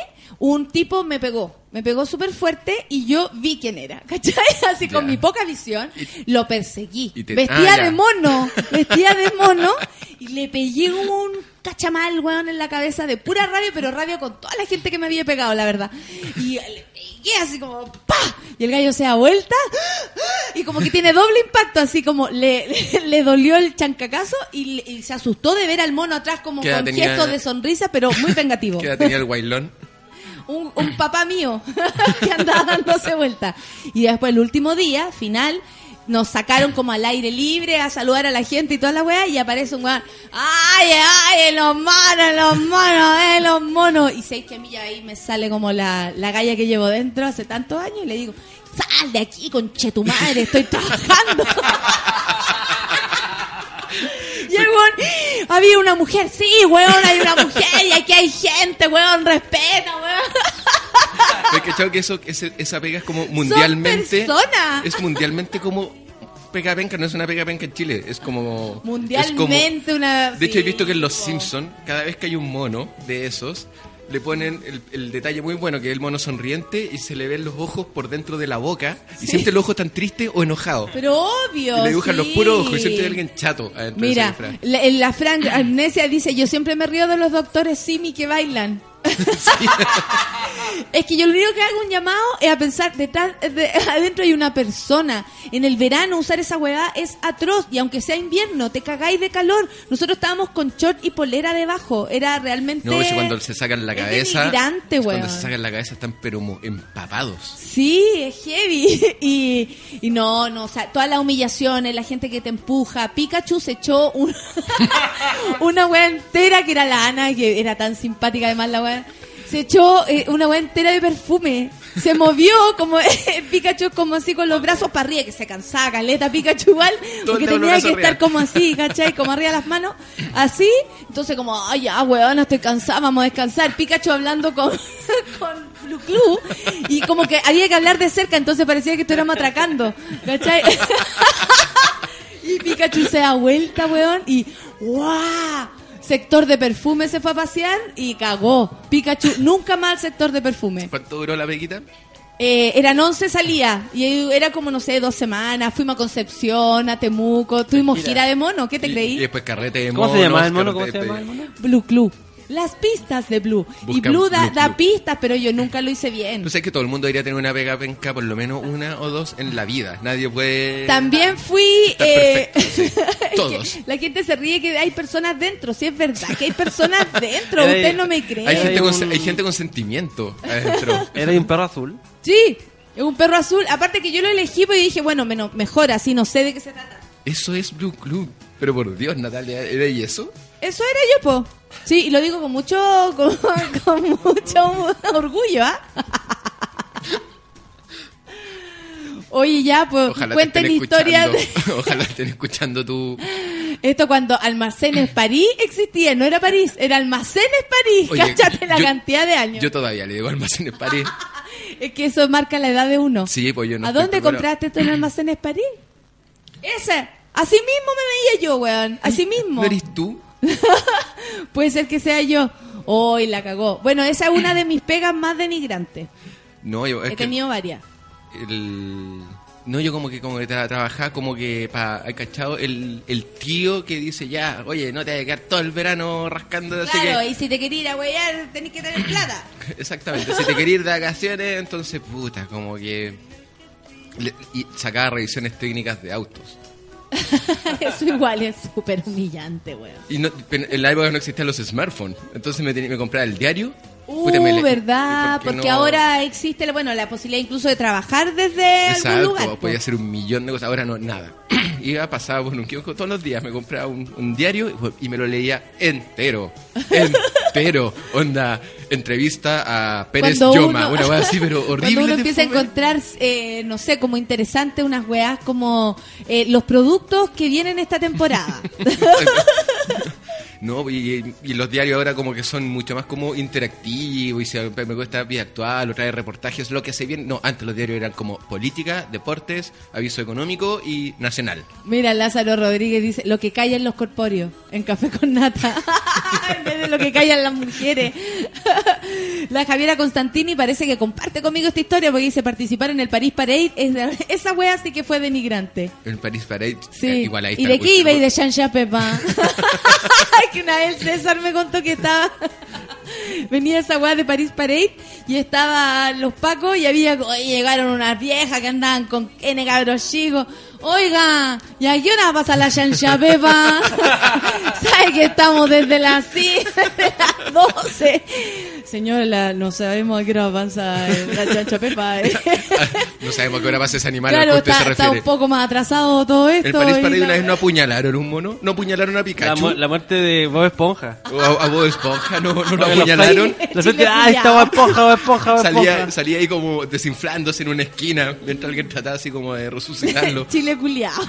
un tipo me pegó, me pegó súper fuerte y yo vi quién era, ¿cachai? Así con mi poca visión, lo perseguí. Te- Vestía ah, de mono, vestía de mono y le pegué un cachamal, weón, en la cabeza de pura rabia, pero rabia con toda la gente que me había pegado, la verdad. Y le pegué así como, ¡pa! Y el gallo se da vuelta y como que tiene doble impacto, así como le, le, le dolió el chancacazo y, y se asustó de ver al mono atrás como ¿Qué edad con tenía? gestos de sonrisa, pero muy vengativo. ¿Qué edad tenía el guailón? Un, un papá mío que andaba dándose vuelta. Y después el último día, final, nos sacaron como al aire libre a saludar a la gente y toda la weá y aparece un weón, ay, ay, los monos, los monos, eh, los monos. Y sé que a mí ya ahí me sale como la, la galla que llevo dentro hace tantos años y le digo, sal de aquí, conche tu madre, estoy trabajando. Y el weón, había una mujer, sí, weón, hay una mujer y aquí hay gente, weón, respeta, weón. ¿Has cachado que eso, esa pega es como mundialmente. Es mundialmente como. Pega penca, no es una pega penca en Chile, es como. Mundialmente es como- una... de hecho, sí, he visto que en Los. Simpsons, cada vez que hay un mono de esos, le ponen el, el detalle muy bueno que es el mono sonriente y se le ven los ojos por dentro de la boca y siente el ojo tan triste o enojado. Pero obvio, y le dibujan los puros ojos y siente alguien chato adentro de Mira, disfraz. la, la Fran Amnesia dice, yo siempre me río de los doctores Simi que bailan. es que yo lo único que hago un llamado es a pensar, detrás, de- adentro hay una persona. En el verano usar esa hueá es atroz y aunque sea invierno, te cagáis de calor. Nosotros estábamos con short y polera debajo. Era realmente... No, si cuando se sacan la cabeza. cuando se sacan la cabeza están pero empapados. Sí, es heavy. Y, y no, no, o sea, todas las humillaciones, la gente que te empuja. Pikachu se echó un- una wea entera que era la Ana, que era tan simpática además la Se echó eh, una wea entera de perfume. Se movió como Pikachu como así con los brazos para arriba, que se cansaba caleta Pikachu igual, porque tenía que estar como así, ¿cachai? Como arriba de las manos, así. Entonces como, ay ya, weón, estoy cansada, vamos a descansar. Pikachu hablando con, con y como que había que hablar de cerca, entonces parecía que estuviéramos atracando, ¿cachai? y Pikachu se da vuelta, weón, y ¡guau! Sector de perfume se fue a pasear y cagó. Pikachu nunca más al sector de perfume. ¿Cuánto duró la peguita? Eh, eran 11 salías y era como, no sé, dos semanas. Fuimos a Concepción, a Temuco, tuvimos gira de mono. ¿Qué te Y, y creí? después carrete de ¿Cómo se llamaba el mono? ¿Cómo se llamaba el mono? Blue Club. Las pistas de Blue. y Blue da, Blue da pistas, pero yo nunca lo hice bien. Tú sabes que todo el mundo debería tener una pega penca, por lo menos una o dos en la vida. Nadie puede. También fui... Eh, perfecto, sí. es Todos. La gente se ríe que hay personas dentro, sí es verdad que hay personas dentro, Era- usted no me cree. Hay gente, Hay con, un- hay gente con sentimiento adentro. Era un perro azul. Sí, es un perro azul. Aparte que yo lo elegí, pues y dije, bueno, menos, mejor así, no sé de qué se trata. Eso es Blue Club. Pero por Dios, Natalia, ¿era y eso? Eso era yo, po. Sí, y lo digo con mucho, con, con mucho orgullo, ¿ah? Oye, ya, pues Ojalá cuenten historias de. Ojalá estén escuchando tu. esto cuando Almacenes París existía, no era París, era Almacenes París. Oye, Cáchate la yo- cantidad de años. Yo todavía le digo almacenes París. Es que eso marca la edad de uno. Sí, pues yo no ¿A dónde compraste esto en Almacenes París? Ese. Así mismo me veía yo, weón. Así mismo. ¿No eres tú? Puede ser que sea yo. Hoy la cagó. Bueno, esa es una de mis pegas más denigrantes. No, yo. Es He que tenido varias. el- No, yo como que como que tra- trabajaba como que para, cachado? El, el tío que dice ya, oye, no te vas a quedar todo el verano rascando, así Claro, que... y si te querés ir a huear, tenés que tener plata. Exactamente, si te querías ir de vacaciones, entonces, puta, como que... le- y sacaba revisiones técnicas de autos. Eso igual es súper humillante, weón. Y no, en la época no existían los smartphones, entonces me, tenía- me compraba el diario. Uh, puta, me le- verdad, ¿por qué porque no? ahora existe, bueno, la posibilidad incluso de trabajar desde algún Exacto, lugar. po. podía hacer un millón de cosas, ahora no, nada. Iba, pasaba por un kiosco todos los días, me compraba un, un diario y me lo leía entero, entero. Onda, entrevista a Pérez Cuando Yoma, uno- una wea así, pero horrible. Cuando uno empieza a encontrar, eh, no sé, como interesante unas weas como eh, los productos que vienen esta temporada. No, y, y los diarios ahora como que son mucho más como interactivos y se, me cuesta vida actual, o trae reportajes, lo que se viene. No, antes los diarios eran como política, deportes, aviso económico y nacional. Mira, Lázaro Rodríguez dice, lo que callan los corpóreos en Café con Nata. en vez de lo que callan las mujeres. la Javiera Constantini parece que comparte conmigo esta historia porque dice participar en el París Parade. Es- esa wea sí que fue denigrante. El Paris Parade, Sí. eh, igual ahí ¿Y de qué iba y de Pepa? Que una vez César me contó que estaba. Venía esa weá de París Parade y estaban los pacos y había. oye, llegaron unas viejas que andaban con N cabros chicos. Oiga, ¿y a qué hora pasa la Shansha Pepa? ¿Sabe que estamos desde las 6, desde las 12? Señora, la- no sabemos a qué hora pasa la Shansha Pepa. eh. No sabemos a qué hora pasa ese animal claro, al que usted está, se está un poco más atrasado todo esto. El París y Parade la- una vez no apuñalaron un mono, no apuñalaron a La, Pikachu. mu- la muerte de Bob Esponja. O a, a Bob Esponja no, no lo Los apuñalaron. gente, Chile ah. Bob Esponja, Esponja, Salía, salía ahí como desinflándose en una esquina mientras alguien trataba así como de resucitarlo. Chile culiao.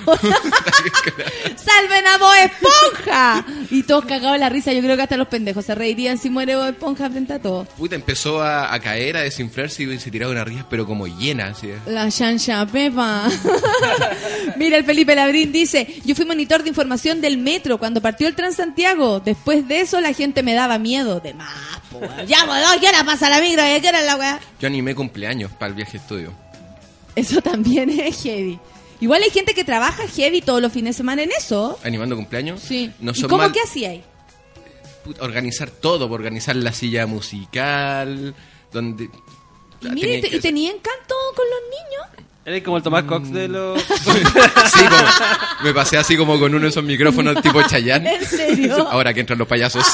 ¡Salven a Bob Esponja! Y todos cagados la risa. Yo creo que hasta los pendejos se reirían si muere Bob Esponja frente a todos. Puta, empezó a, a caer, a desinflarse y se tiraba unas risas, pero como llena. Así. La Shansha Pepa. Mira, el Felipe Labrín dice: Yo fui monitor de información del metro cuando partió el Transantiago. Después de eso, la gente me daba miedo. De más, po, weón. Ya, pues, ¿qué hora pasa la micro? ¿Qué hora la weá? Yo animé cumpleaños para el viaje estudio. Eso también es heavy. Igual hay gente que trabaja heavy todos los fines de semana en eso. Animando cumpleaños. Sí. No ¿Y son cómo mal- que hacía puta, organizar todo, organizar la silla musical, donde... Y mira, tenía y, te- que- y tenía encanto con los niños. Eres como el Tomás Cox de los... Sí, como- me pasé así como con uno de esos micrófonos tipo Chayanne. ¿En serio? Ahora que entran los payasos.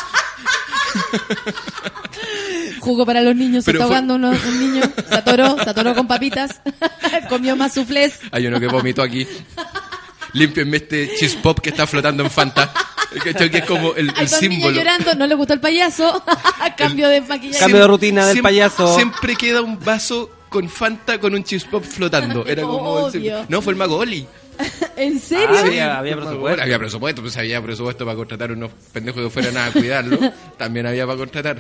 Jugo para los niños, se Pero está fue- ahogando uno- un niño. Se atoró, se atoró con papitas. Comió más suflés. Hay uno que vomitó aquí. Límpienme este cheese pop que está flotando en Fanta. ¿Cachai? Que es como el, Hay el dos niños símbolo. llorando, no le gustó el payaso. Cambio de maquillaje. Cambio de rutina del payaso. Siempre queda un vaso con Fanta con un cheese pop flotando. Era como el símbolo. Obvio. No, fue el mago Oli. ¿En serio? Ah, había, presupuesto. Había presupuesto, pues había presupuesto para contratar unos pendejos que fueran a cuidarlo. También había para contratar.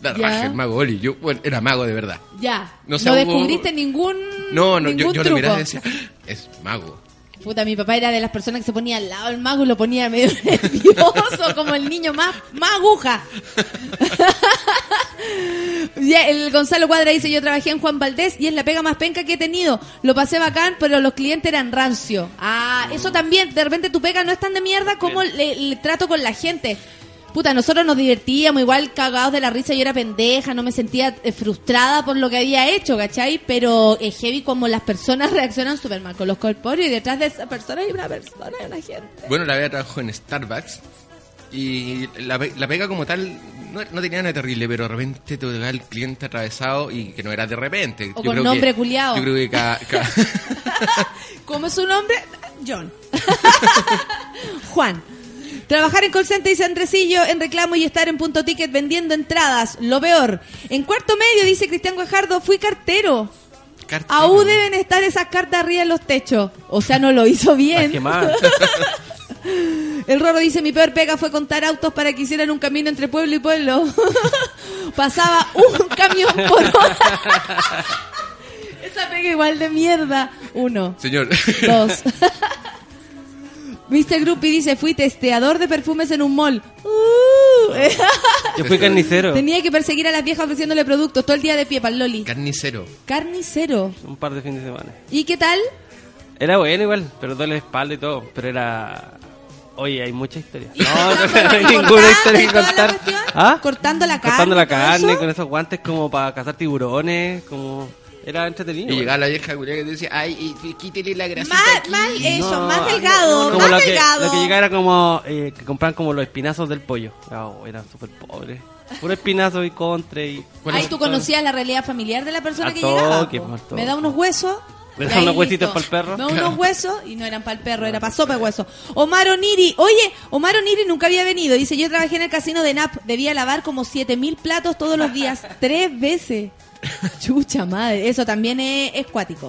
La Ya. raja, el mago Oli. Yo, bueno, era mago de verdad. Ya. No No, descubriste ningún. No, no, yo, ningún yo lo truco. miraba y decía, es mago. Puta, mi papá era de las personas que se ponía al lado del mago y lo ponía medio nervioso, como el niño más, más aguja. Ya, el Gonzalo Cuadra dice, yo trabajé en Juan Valdés y es la pega más penca que he tenido. Lo pasé bacán, pero los clientes eran rancio. Ah, eso también, de repente tu pega no es tan de mierda como el, el trato con la gente. Puta, nosotros nos divertíamos, igual cagados de la risa, yo era pendeja, no me sentía eh, frustrada por lo que había hecho, ¿cachai? Pero es heavy como las personas reaccionan súper mal con los corpóreos y detrás de esa persona hay una persona, hay una gente. Bueno, la Bea trabajó en Starbucks y la, pe- la pega como tal no, no tenía nada terrible, pero de repente te llegaba el cliente atravesado y que no era de repente. O con nombre culiao. Yo creo que cada... cada- ¿Cómo es su nombre? John. Juan. Trabajar en call center, dice Andresillo, en reclamo y estar en punto ticket vendiendo entradas. Lo peor. En cuarto medio, dice Cristian Guajardo, fui cartero. cartero. Aún deben estar esas cartas arriba en los techos. O sea, no lo hizo bien. El Rorro dice, mi peor pega fue contar autos para que hicieran un camino entre pueblo y pueblo. Pasaba un camión por hora. Esa pega igual de mierda. Uno. Señor. Dos. Mr. Groupie dice, fui testeador de perfumes en un mall. Uh. Yo fui carnicero. Tenía que perseguir a las viejas ofreciéndole productos todo el día de pie para el Loli. Carnicero. Carnicero. Un par de fines de semana. ¿Y qué tal? Era bueno igual, pero la espalda y todo. Pero era. Oye, hay mucha historia. No, no, hay ninguna historia que la contar. cuestión, ¿Ah? Cortando la carne. Cortando la todo carne eso. con esos guantes como para cazar tiburones. Como. Era entretenido. Y igual. llegaba la vieja culia que te decía, ay, y, y quítele la grasita Más, aquí. más eso, No, más delgado, como más lo que, delgado. lo que llegaba era como eh, que compraban como los espinazos del pollo. Oh, eran súper pobres. Puro espinazo y contre y... Ahí tú conocías la realidad familiar de la persona Al que llegaba. toque, po. al toque. Me da unos huesos. Me y da ahí unos huesitos listo. pa'l perro. Da unos huesos y no eran para el perro, era para sopa de hueso. Omar Oniri, oye, Omar Oniri nunca había venido. Dice, yo trabajé en el casino de NAP, debía lavar como 7000 platos todos los días, tres veces. Chucha madre, eso también es, es cuático.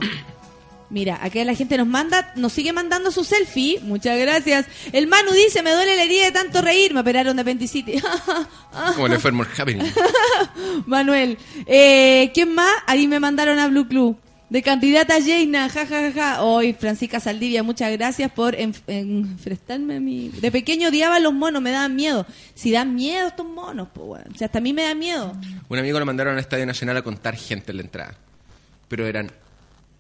Mira, acá la gente nos manda, nos sigue mandando su selfie. Muchas gracias. El Manu dice, me duele la herida de tanto reír, me operaron de apendicitis. Como le fue el Happening. Manuel. Eh, ¿Quién más? Ahí me mandaron a Blue Club. De candidata Jaina, ja, ja, ja. Hoy, Francisca Saldivia, muchas gracias por enf- enfrentarme a mi... De pequeño odiaba los monos, me daban miedo. Si dan miedo estos monos, pues bueno. O sea, hasta a mí me da miedo. Un amigo lo mandaron al Estadio Nacional a contar gente en la entrada. Pero eran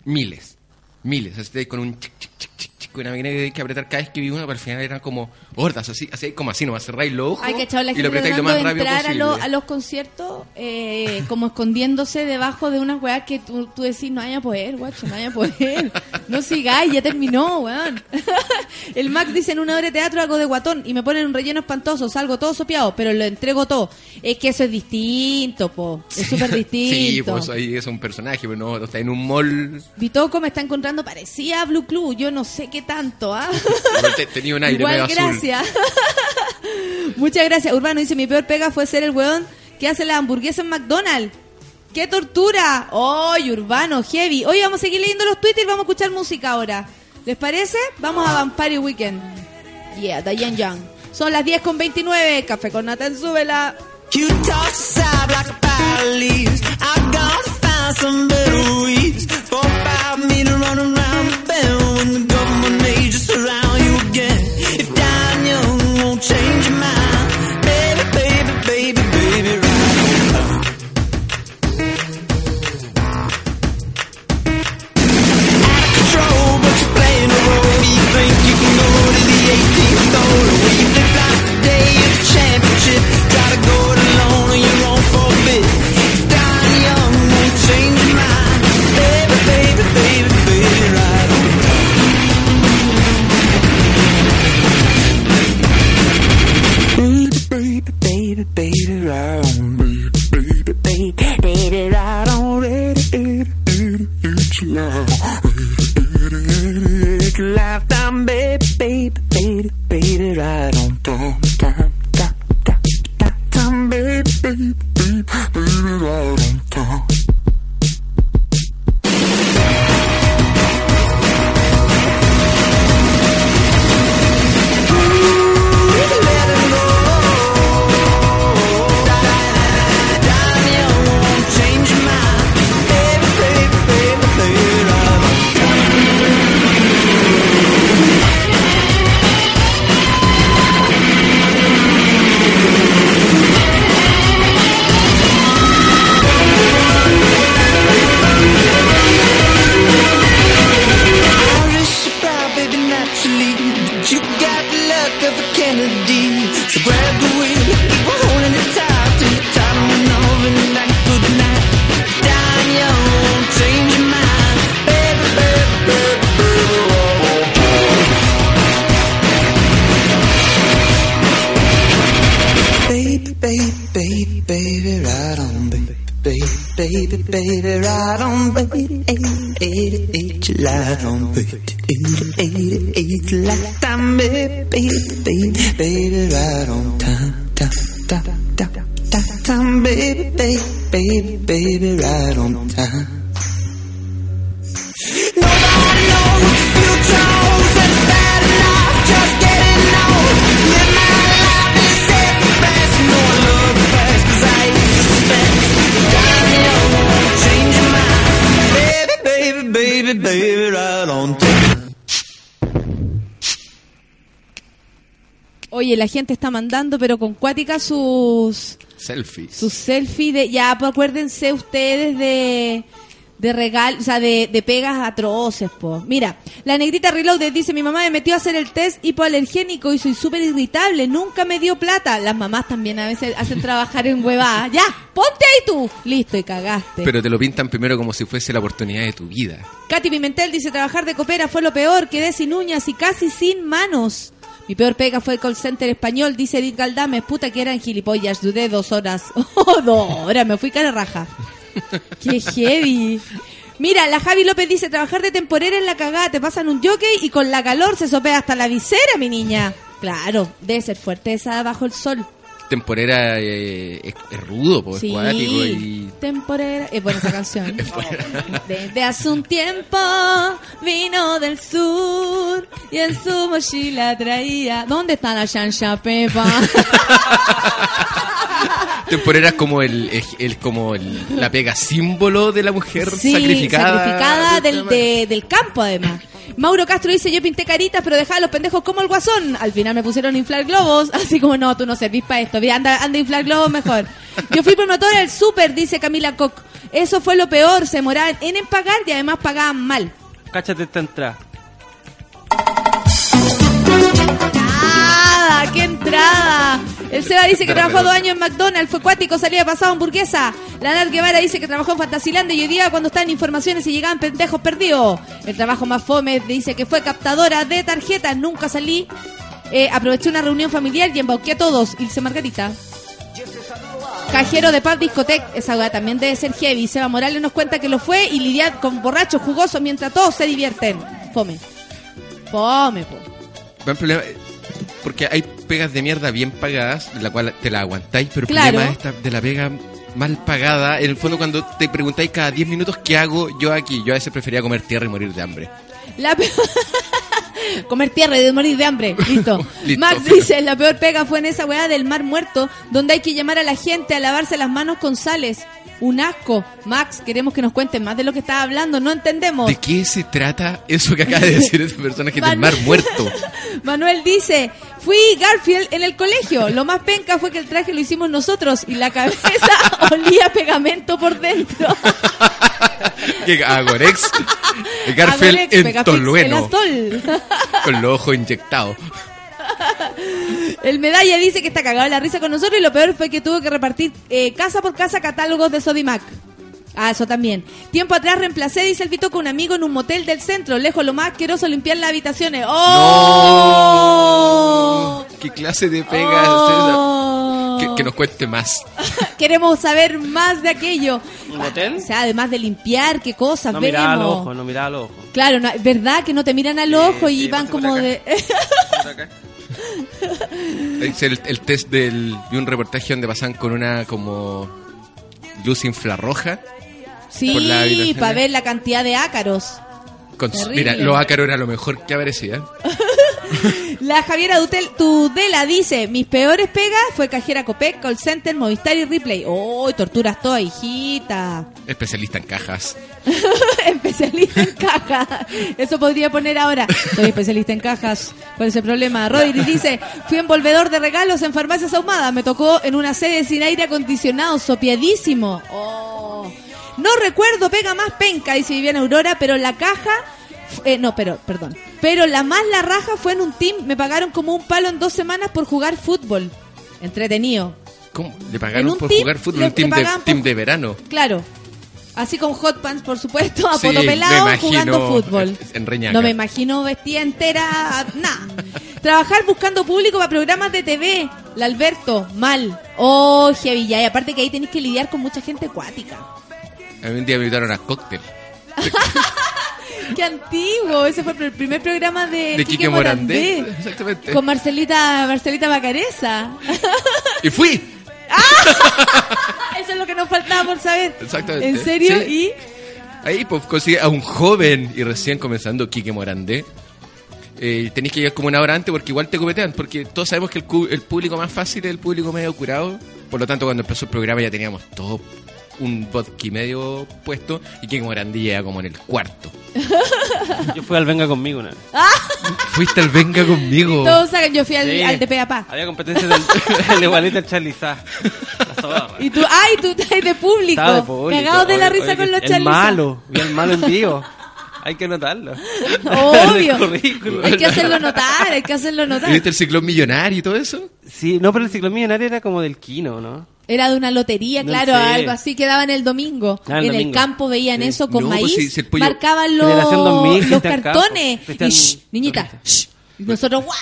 miles. Miles. Así con un chic, chic, chic, chic, chic, una máquina que hay que apretar cada vez que vi uno, pero al final eran como hordas, así, así como así, nomás cerráis los ojos Hay que echar la y lo apretáis lo más rápido entrar a, posible. lo- a los conciertos eh, como escondiéndose debajo de unas weas que tú, tú decís, no vaya a poder, guacho, no vaya a poder. No sigáis, ya terminó, weón. El Max dice, en una hora de teatro hago de guatón y me ponen un relleno espantoso, salgo todo sopeado, pero lo entrego todo. Es que eso es distinto, po. Es súper distinto. Sí, pues ahí es un personaje, pero no, está en un mall. Bitoco me está encontrando parecía a Blue Club, yo no sé qué tanto, ¿ah? tenía un aire Igual, medio azul. gracias. Muchas gracias. Urbano dice, mi peor pega fue ser el weón que hace la hamburguesa en McDonald's. ¡Qué tortura! ¡Ay, Urbano, heavy! Hoy vamos a seguir leyendo los tweets y vamos a escuchar música ahora. ¿Les parece? Vamos a Vampire Weekend. Yeah, Diane Young. Son las 10 con 29. Café con Nata en Súbela. Some better weeds. Four, five the bend when the government surround you again. If won't change your mind, la gente está mandando, pero con cuática sus Selfies. sus selfies de ya, pues acuérdense ustedes de de regal, o sea, de, de pegas atroces, po. Mira, la negrita Reloaded dice, mi mamá me metió a hacer el test hipoalergénico y soy súper irritable, nunca me dio plata. Las mamás también a veces hacen trabajar en huevada. Ya, ponte ahí tú. Listo, y cagaste. Pero te lo pintan primero como si fuese la oportunidad de tu vida. Katy Pimentel dice, trabajar de copera fue lo peor, quedé sin uñas y casi sin manos. Mi peor pega fue el call center español, dice Edith Galdames, puta que eran gilipollas, dudé dos horas. Oh, dos horas, me fui cara raja. Qué heavy. Mira, la Javi López dice, trabajar de temporera en la cagada, te pasan un jockey y con la calor se sopea hasta la visera, mi niña. Claro, debe ser fuerte esa bajo el sol. Temporera eh, es, es rudo, pues, Sí, acuático y... temporera. Es buena esa canción. Desde hace un tiempo vino del sur y en su mochila traía. ¿Dónde está la chancha Pepa? Temporera es como el, el, el- como el- la pega símbolo de la mujer Sí, sacrificada. sacrificada de- del, de- del campo, además. Mauro Castro dice, yo pinté caritas, pero dejaba a los pendejos como el guasón. Al final me pusieron a inflar globos, así como, no, tú no servís para esto. Anda, anda a inflar globos mejor. Yo fui promotora del súper, dice Camila Koch. Eso fue lo peor, se demoraban en, en pagar y además pagaban mal. Cáchate esta entrada. ¡Nada! ¡Qué entrada! El Seba dice que trabajó dos años en McDonald's, fue cuático, salía pasado hamburguesa. La Nat Guevara dice que trabajó en Fantasyland y hoy día cuando están informaciones y llegaban pendejos perdidos. El trabajo más fome dice que fue captadora de tarjetas, nunca salí. Eh, aproveché una reunión familiar y embauqué a todos. Ilse Margarita. Cajero de pub discotec, esa weá también debe ser heavy. Seba Morales nos cuenta que lo fue y lidiar con borrachos jugosos mientras todos se divierten. Fome. Fome, po. Buen problema, porque hay pegas de mierda bien pagadas, la cual te la aguantáis, pero el Claro. problema esta de la pega mal pagada, en el fondo cuando te preguntáis cada 10 minutos qué hago yo aquí, yo a veces prefería comer tierra y morir de hambre. La Comer tierra y morir de hambre. Listo. Listo. Max dice, la peor pega fue en esa weá del mar muerto, donde hay que llamar a la gente a lavarse las manos con sales. Un asco. Max, queremos que nos cuenten más de lo que estaba hablando. No entendemos. ¿De qué se trata eso que acaba de decir ese personaje del mar muerto? Manuel dice, fui Garfield en el colegio. Lo más penca fue que el traje lo hicimos nosotros y la cabeza olía pegamento por dentro. Que Agorex, Garfield Agorex, en Pegafix, Tolueno, el con los ojos inyectados. El medalla dice que está cagado de la risa con nosotros y lo peor fue que tuvo que repartir eh, casa por casa catálogos de Sodimac. Ah, eso también. Tiempo atrás reemplacé, dice el Vito, con un amigo en un motel del centro. Lejos lo más asqueroso limpiar las habitaciones. ¡Oh! ¿Qué clase de pega es ¡Oh! esa? Que, que nos cuente más. Queremos saber más de aquello. ¿Un hotel? O sea, además de limpiar, qué cosas No miraba al ojo, no miraba al ojo. Claro, no, ¿verdad? Que no te miran al Sí, ojo y sí, van como acá. de... Es el, el test del, de un reportaje donde pasan con una como luz infrarroja. Sí, para ver la cantidad de ácaros. Con, mira, lo ácaro era lo mejor que aparecía. La Javiera Dutel, Tudela dice, mis peores pegas fue cajera Copec, call center, Movistar y Replay. ¡Oh, torturas toda, hijita! Especialista en cajas. especialista en cajas. Eso podría poner ahora. Soy especialista en cajas. ¿Cuál es el problema? Rodri dice, fui envolvedor de regalos en farmacias ahumadas. Me tocó en una sede sin aire acondicionado, sopiadísimo. Oh. No recuerdo pega más penca, dice Viviana Aurora, pero la caja... eh, no, pero, perdón. Pero la más la raja fue en un team. Me pagaron como un palo en dos semanas por jugar fútbol. Entretenido. ¿Cómo? Le pagaron un por team jugar fútbol, le- un team, de, por- verano. Claro. Así con hot pants, por supuesto, a Sí, pelado imagino jugando fútbol. en. No me imagino vestida entera, nada. Trabajar buscando público para programas de TV. La Alberto, mal. Oh, ya. Y aparte que ahí tenéis que lidiar con mucha gente acuática. A mí un día me invitaron a cóctel. Qué antiguo. Ese fue el primer programa de, De Quique Morandé. Exactamente. Con Marcelita, Marcelita Bacareza. Y fui. Eso es lo que nos faltaba por saber. Exactamente. ¿En serio? Sí. Ahí pues consigue a un joven y recién comenzando, Quique Morandé. Eh, tenéis que llegar como una hora antes porque igual te copetean, porque todos sabemos que el, el público más fácil es el público medio curado. Por lo tanto, cuando empezó el programa ya teníamos todo un vodka y medio puesto y Quique Morandé llega como en el cuarto. Yo fui al Venga conmigo una vez. Fuiste al Venga conmigo. Todos saben, yo fui al, Sí. al de Peapá. Había competencia del, del igualito al Charlie Sá. La zorra. Y tú, ay, tú estás de público. Estaba de público. Cagados de la Oye, risa oye, con los El malo. Vi el malo en vivo. Hay que notarlo. Obvio. En el currículum. Hay que hacerlo notar, hay que hacerlo ¿Y notar. ¿Viste el ciclón millonario y todo eso? Sí, no, pero el ciclo millonario era como del Kino, ¿no? Era de una lotería, No claro, sé. algo así que daban el domingo. Ah, el en el campo veían Sí. eso con No, pues maíz, si pollo- marcaban los, Generación 2000, los cartones. Cristian- y shh, niñita, shh. Y nosotros, ¡guau!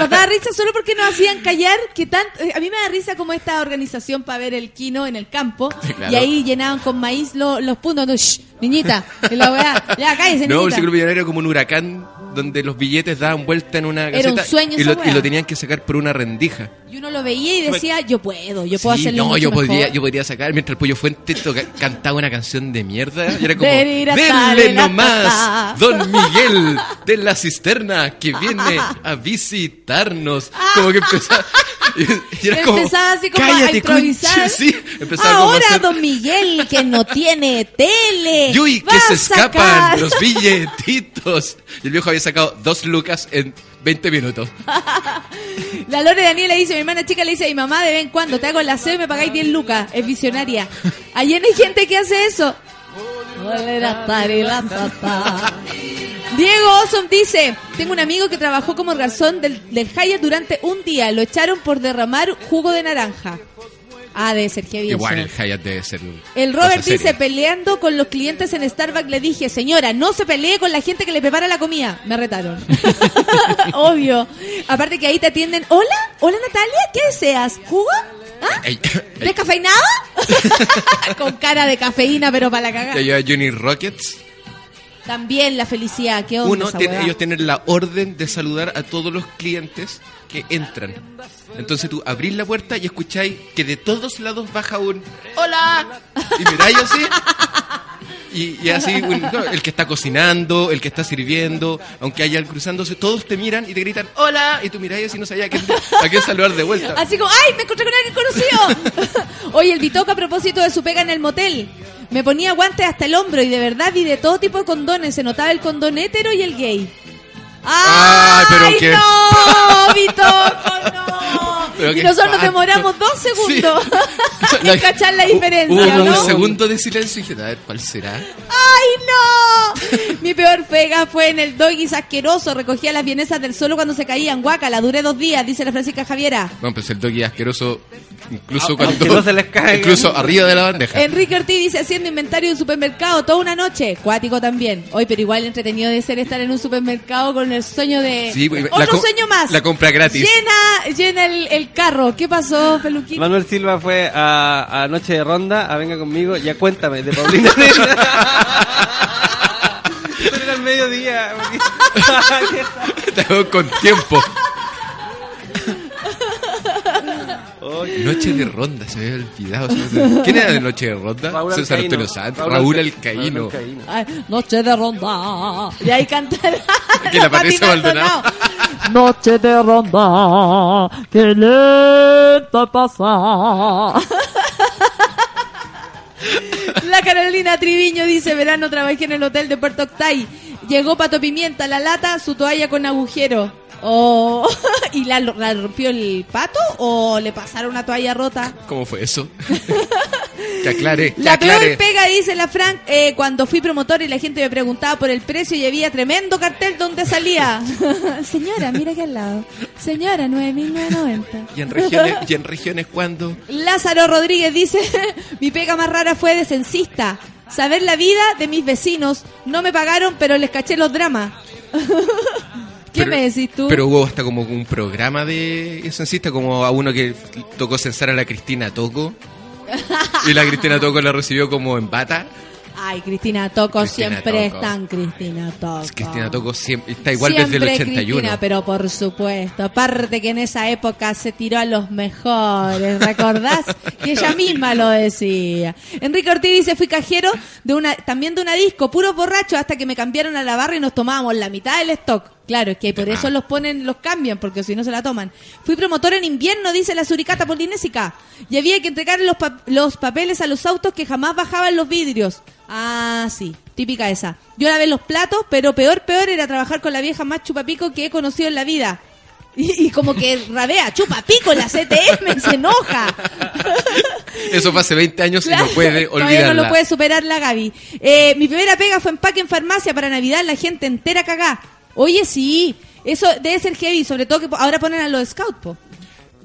Nos daba risa solo porque nos hacían callar. que tan, eh, A mí me da risa como esta organización para ver el kino en el campo. claro. Y ahí llenaban con maíz lo- los puntos. Entonces, shh, niñita, y la weá, ya cállese, No, el ciclo millonario era como un huracán donde los billetes daban vuelta en una Era un sueño y, esa lo, weá. y lo tenían que sacar por una rendija. Y uno lo veía y decía, yo puedo, yo puedo Sí, hacerlo no, mucho yo mejor. podría, yo podría sacar mientras el pollo fuente toca- cantaba una canción de mierda y era como Deriratare, denle nomás ta". Don Miguel de la cisterna que viene a visitarnos como que empezaba y, y era como Empezaba así como a "Cállate, improvisar. conche", sí empezaba como a Ahora, hacer don Miguel, que no tiene tele. Yui, que se escapan los billetitos. Y el viejo había sacado dos lucas en 20 minutos. La Lore Daniela dice, mi hermana chica le dice a mi mamá de vez en cuando, te hago la C y me pagáis 10 lucas. Es visionaria. Ayer hay gente que hace eso. Diego Osom dice, tengo un amigo que trabajó como garzón del, del Hyatt durante un día. Lo echaron por derramar jugo de naranja. Ah, debe ser heavy Igual el. Hyatt debe ser. El Robert dice, seria. peleando con los clientes en Starbucks, le dije, señora, no se pelee con la gente que le prepara la comida. Me retaron. Obvio. Aparte que ahí te atienden, hola, hola Natalia, ¿qué deseas? ¿Jugo? ¿Ah? ¿Descafeinado? con cara de cafeína, pero para la cagada. lleva Johnny Rockets. También la felicidad, ¿qué onda Uno, tiene- ellos tienen la orden de saludar a todos los clientes que entran. Entonces tú abrís la puerta y escucháis que de todos lados baja un ¡Hola! Y miráis así. Y, y así, un- no, el que está cocinando, el que está sirviendo, aunque haya cruzándose, todos te miran y te gritan ¡Hola! Y tú miráis así y no sabías a quién, a quién saludar de vuelta. Así como, ¡ay! Me encontré con alguien conocido. Oye, el Bitoca a propósito de su pega en el motel. Me ponía guantes hasta el hombro y de verdad vi de todo tipo de condones. Se notaba el condón hétero y el gay. Ay, pero qué- no! ¡Bitoco, no! Pero y nosotros nos demoramos dos segundos La- en cachar la Hubo diferencia, un ¿no? segundo de silencio y dije, a ver, ¿cuál será? ¡Ay, no! Mi peor pega fue en el doggies asqueroso. Recogía las vienesas del suelo cuando se caían. Guaca, la duré dos días, dice la Francisca Javiera. Bueno, pues el doggy asqueroso, incluso Ah, cuando. no se les caiga. Incluso arriba de la bandeja. Enrique Ortiz dice haciendo inventario de un supermercado toda una noche. Cuático también. Hoy, pero igual entretenido de ser estar en un supermercado con el sueño de. Sí, pues, Otro sueño más. la compra gratis. Llena, llena el, el carro. ¿Qué pasó, Peluquín? Manuel Silva fue a, a Noche de Ronda, a Venga conmigo, ya cuéntame, de Paulina. Eso era el mediodía. Estamos con tiempo. Oye, Noche de ronda, se me había olvidado. ¿Quién era de Noche de ronda? Raúl César Alcaíno. Antonio Santos, Raúl Raúl Alca- Alcaíno. Raúl Alcaíno. Ay, noche de ronda. Y ahí cantará. Que la Patricia Maldonado. Noche de ronda, que lenta pasa. La Carolina Triviño dice, verano trabajé en el hotel de Puerto Octay. Llegó Pato Pimienta, la lata, su toalla con agujero. Oh, ¿Y la, la rompió el pato o le pasaron una toalla rota? ¿Cómo fue eso? que aclare, que La peor aclare. pega, dice la Frank, eh, cuando fui promotor y la gente me preguntaba por el precio y había tremendo cartel donde salía. Señora, mira aquí al lado. Señora, 9.990. ¿Y en regiones, y en regiones cuándo? Lázaro Rodríguez dice, mi pega más rara fue de censista. Saber la vida de mis vecinos. No me pagaron, pero les caché los dramas. ¿Qué Pero- me decís tú? Pero hubo hasta como un programa de eso insiste como a uno que tocó censar a la Cristina Toco. y la Cristina Toco la recibió como en bata. Ay, Cristina Toco, Cristina siempre Tocco. están Cristina Toco. Cristina Toco siempre, está igual Siempre desde el 81. Cristina, pero por supuesto. Aparte que en esa época se tiró a los mejores, ¿recordás? que ella misma lo decía. Enrique Ortiz dice, fui cajero de una, también de una disco, puro borracho, hasta que me cambiaron a la barra y nos tomábamos la mitad del stock. Claro, es que por eso los ponen, los cambian, porque si no se la toman. Fui promotor en invierno, dice la suricata polinésica. Y había que entregar los, pa- los papeles a los autos que jamás bajaban los vidrios. Ah, sí, típica esa. Yo lavé los platos, pero peor, peor era trabajar con la vieja más chupapico que he conocido en la vida. Y, y como que rabea, chupapico la CTM, se enoja. Eso fue hace 20 años y no puede olvidarla. no lo puede superar la Gaby. Eh, mi primera pega fue empaque en farmacia para Navidad, la gente entera cagá. Oye, sí, eso debe ser heavy, sobre todo que ahora ponen a los scouts, po.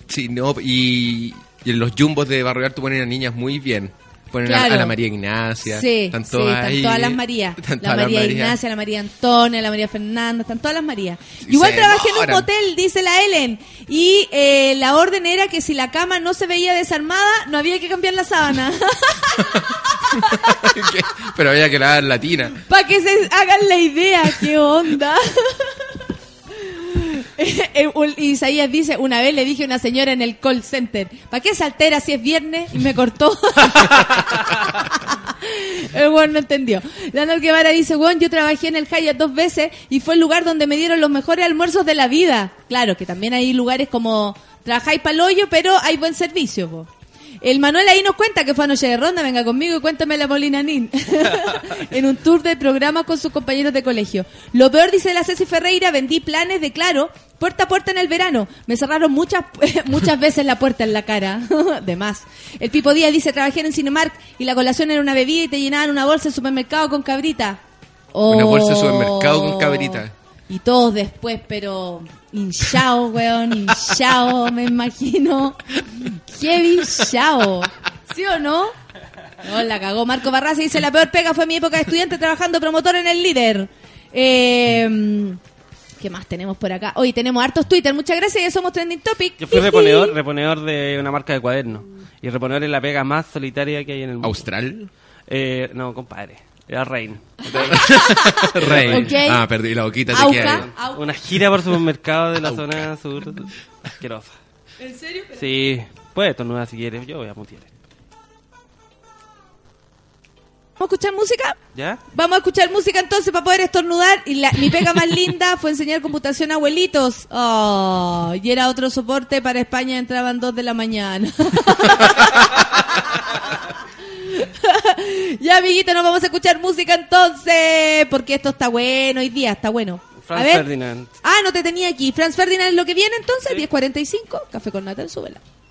Sí, no, y, y en los jumbos de Barrio Alto ponen a niñas muy bien. Ponen a- Claro. a, la María Ignacia. Sí, están sí, todas están ahí. todas las Marías. La María Marías. Ignacia, la María Antonia, la María Fernanda, están todas las Marías. Igual trabajé en un motel, dice la Ellen. Y eh, la orden era que si la cama no se veía desarmada, no había que cambiar la sábana. Pero había que lavar latina. Para que se hagan la idea, qué onda. Eh, Isaías dice, una vez le dije a una señora en el call center, ¿para qué se altera si es viernes? Y me cortó. el no entendió. Leonel Guevara dice, weón, yo trabajé en el Hyatt dos veces y fue el lugar donde me dieron los mejores almuerzos de la vida. Claro, que también hay lugares como, trabajáis pa'l hoyo, pero hay buen servicio, po. El Manuel ahí nos cuenta que fue anoche de ronda, venga conmigo y cuéntame la Molina Nin. en un tour de programas con sus compañeros de colegio. Lo peor, dice la Ceci Ferreira, vendí planes de claro, puerta a puerta en el verano. Me cerraron muchas, muchas veces la puerta en la cara. de más. El Pipo Díaz dice, trabajé en Cinemark y la colación era una bebida y te llenaban una bolsa de supermercado con cabrita. Una bolsa de Oh. supermercado con cabrita. Y todos después, pero hinchao, weón, hinchao, me imagino. Qué hinchao. ¿Sí o no? No, la cagó. Marco Barraza dice, la peor pega fue mi época de estudiante trabajando promotor en el líder. Eh, ¿Qué más tenemos por acá? Hoy tenemos hartos Twitter. Muchas gracias, ya somos Trending Topic. Yo fui reponedor, reponedor de una marca de cuadernos. Y reponedor es la pega más solitaria que hay en el mundo. ¿Austral? Eh, no, compadre. Era Rain. Ok. Ah, perdí la boquita. Te Auca. Au- Una gira por supermercado de la zona sur. Asquerosa. ¿En serio? Sí, puedes estornudar si quieres. Yo voy a mutear. ¿Vamos a escuchar música? ¿Ya? Vamos a escuchar música entonces para poder estornudar. Y la- mi pega más linda fue enseñar computación a abuelitos. Oh, y era otro soporte para España, entraban dos de la mañana. ya, amiguito, nos vamos a escuchar música entonces. Porque esto está bueno hoy día, está bueno. Franz a ver. Ferdinand. Ah, no te tenía aquí. Franz Ferdinand es lo que viene entonces, 10.45. Café con Natal, súbela. Come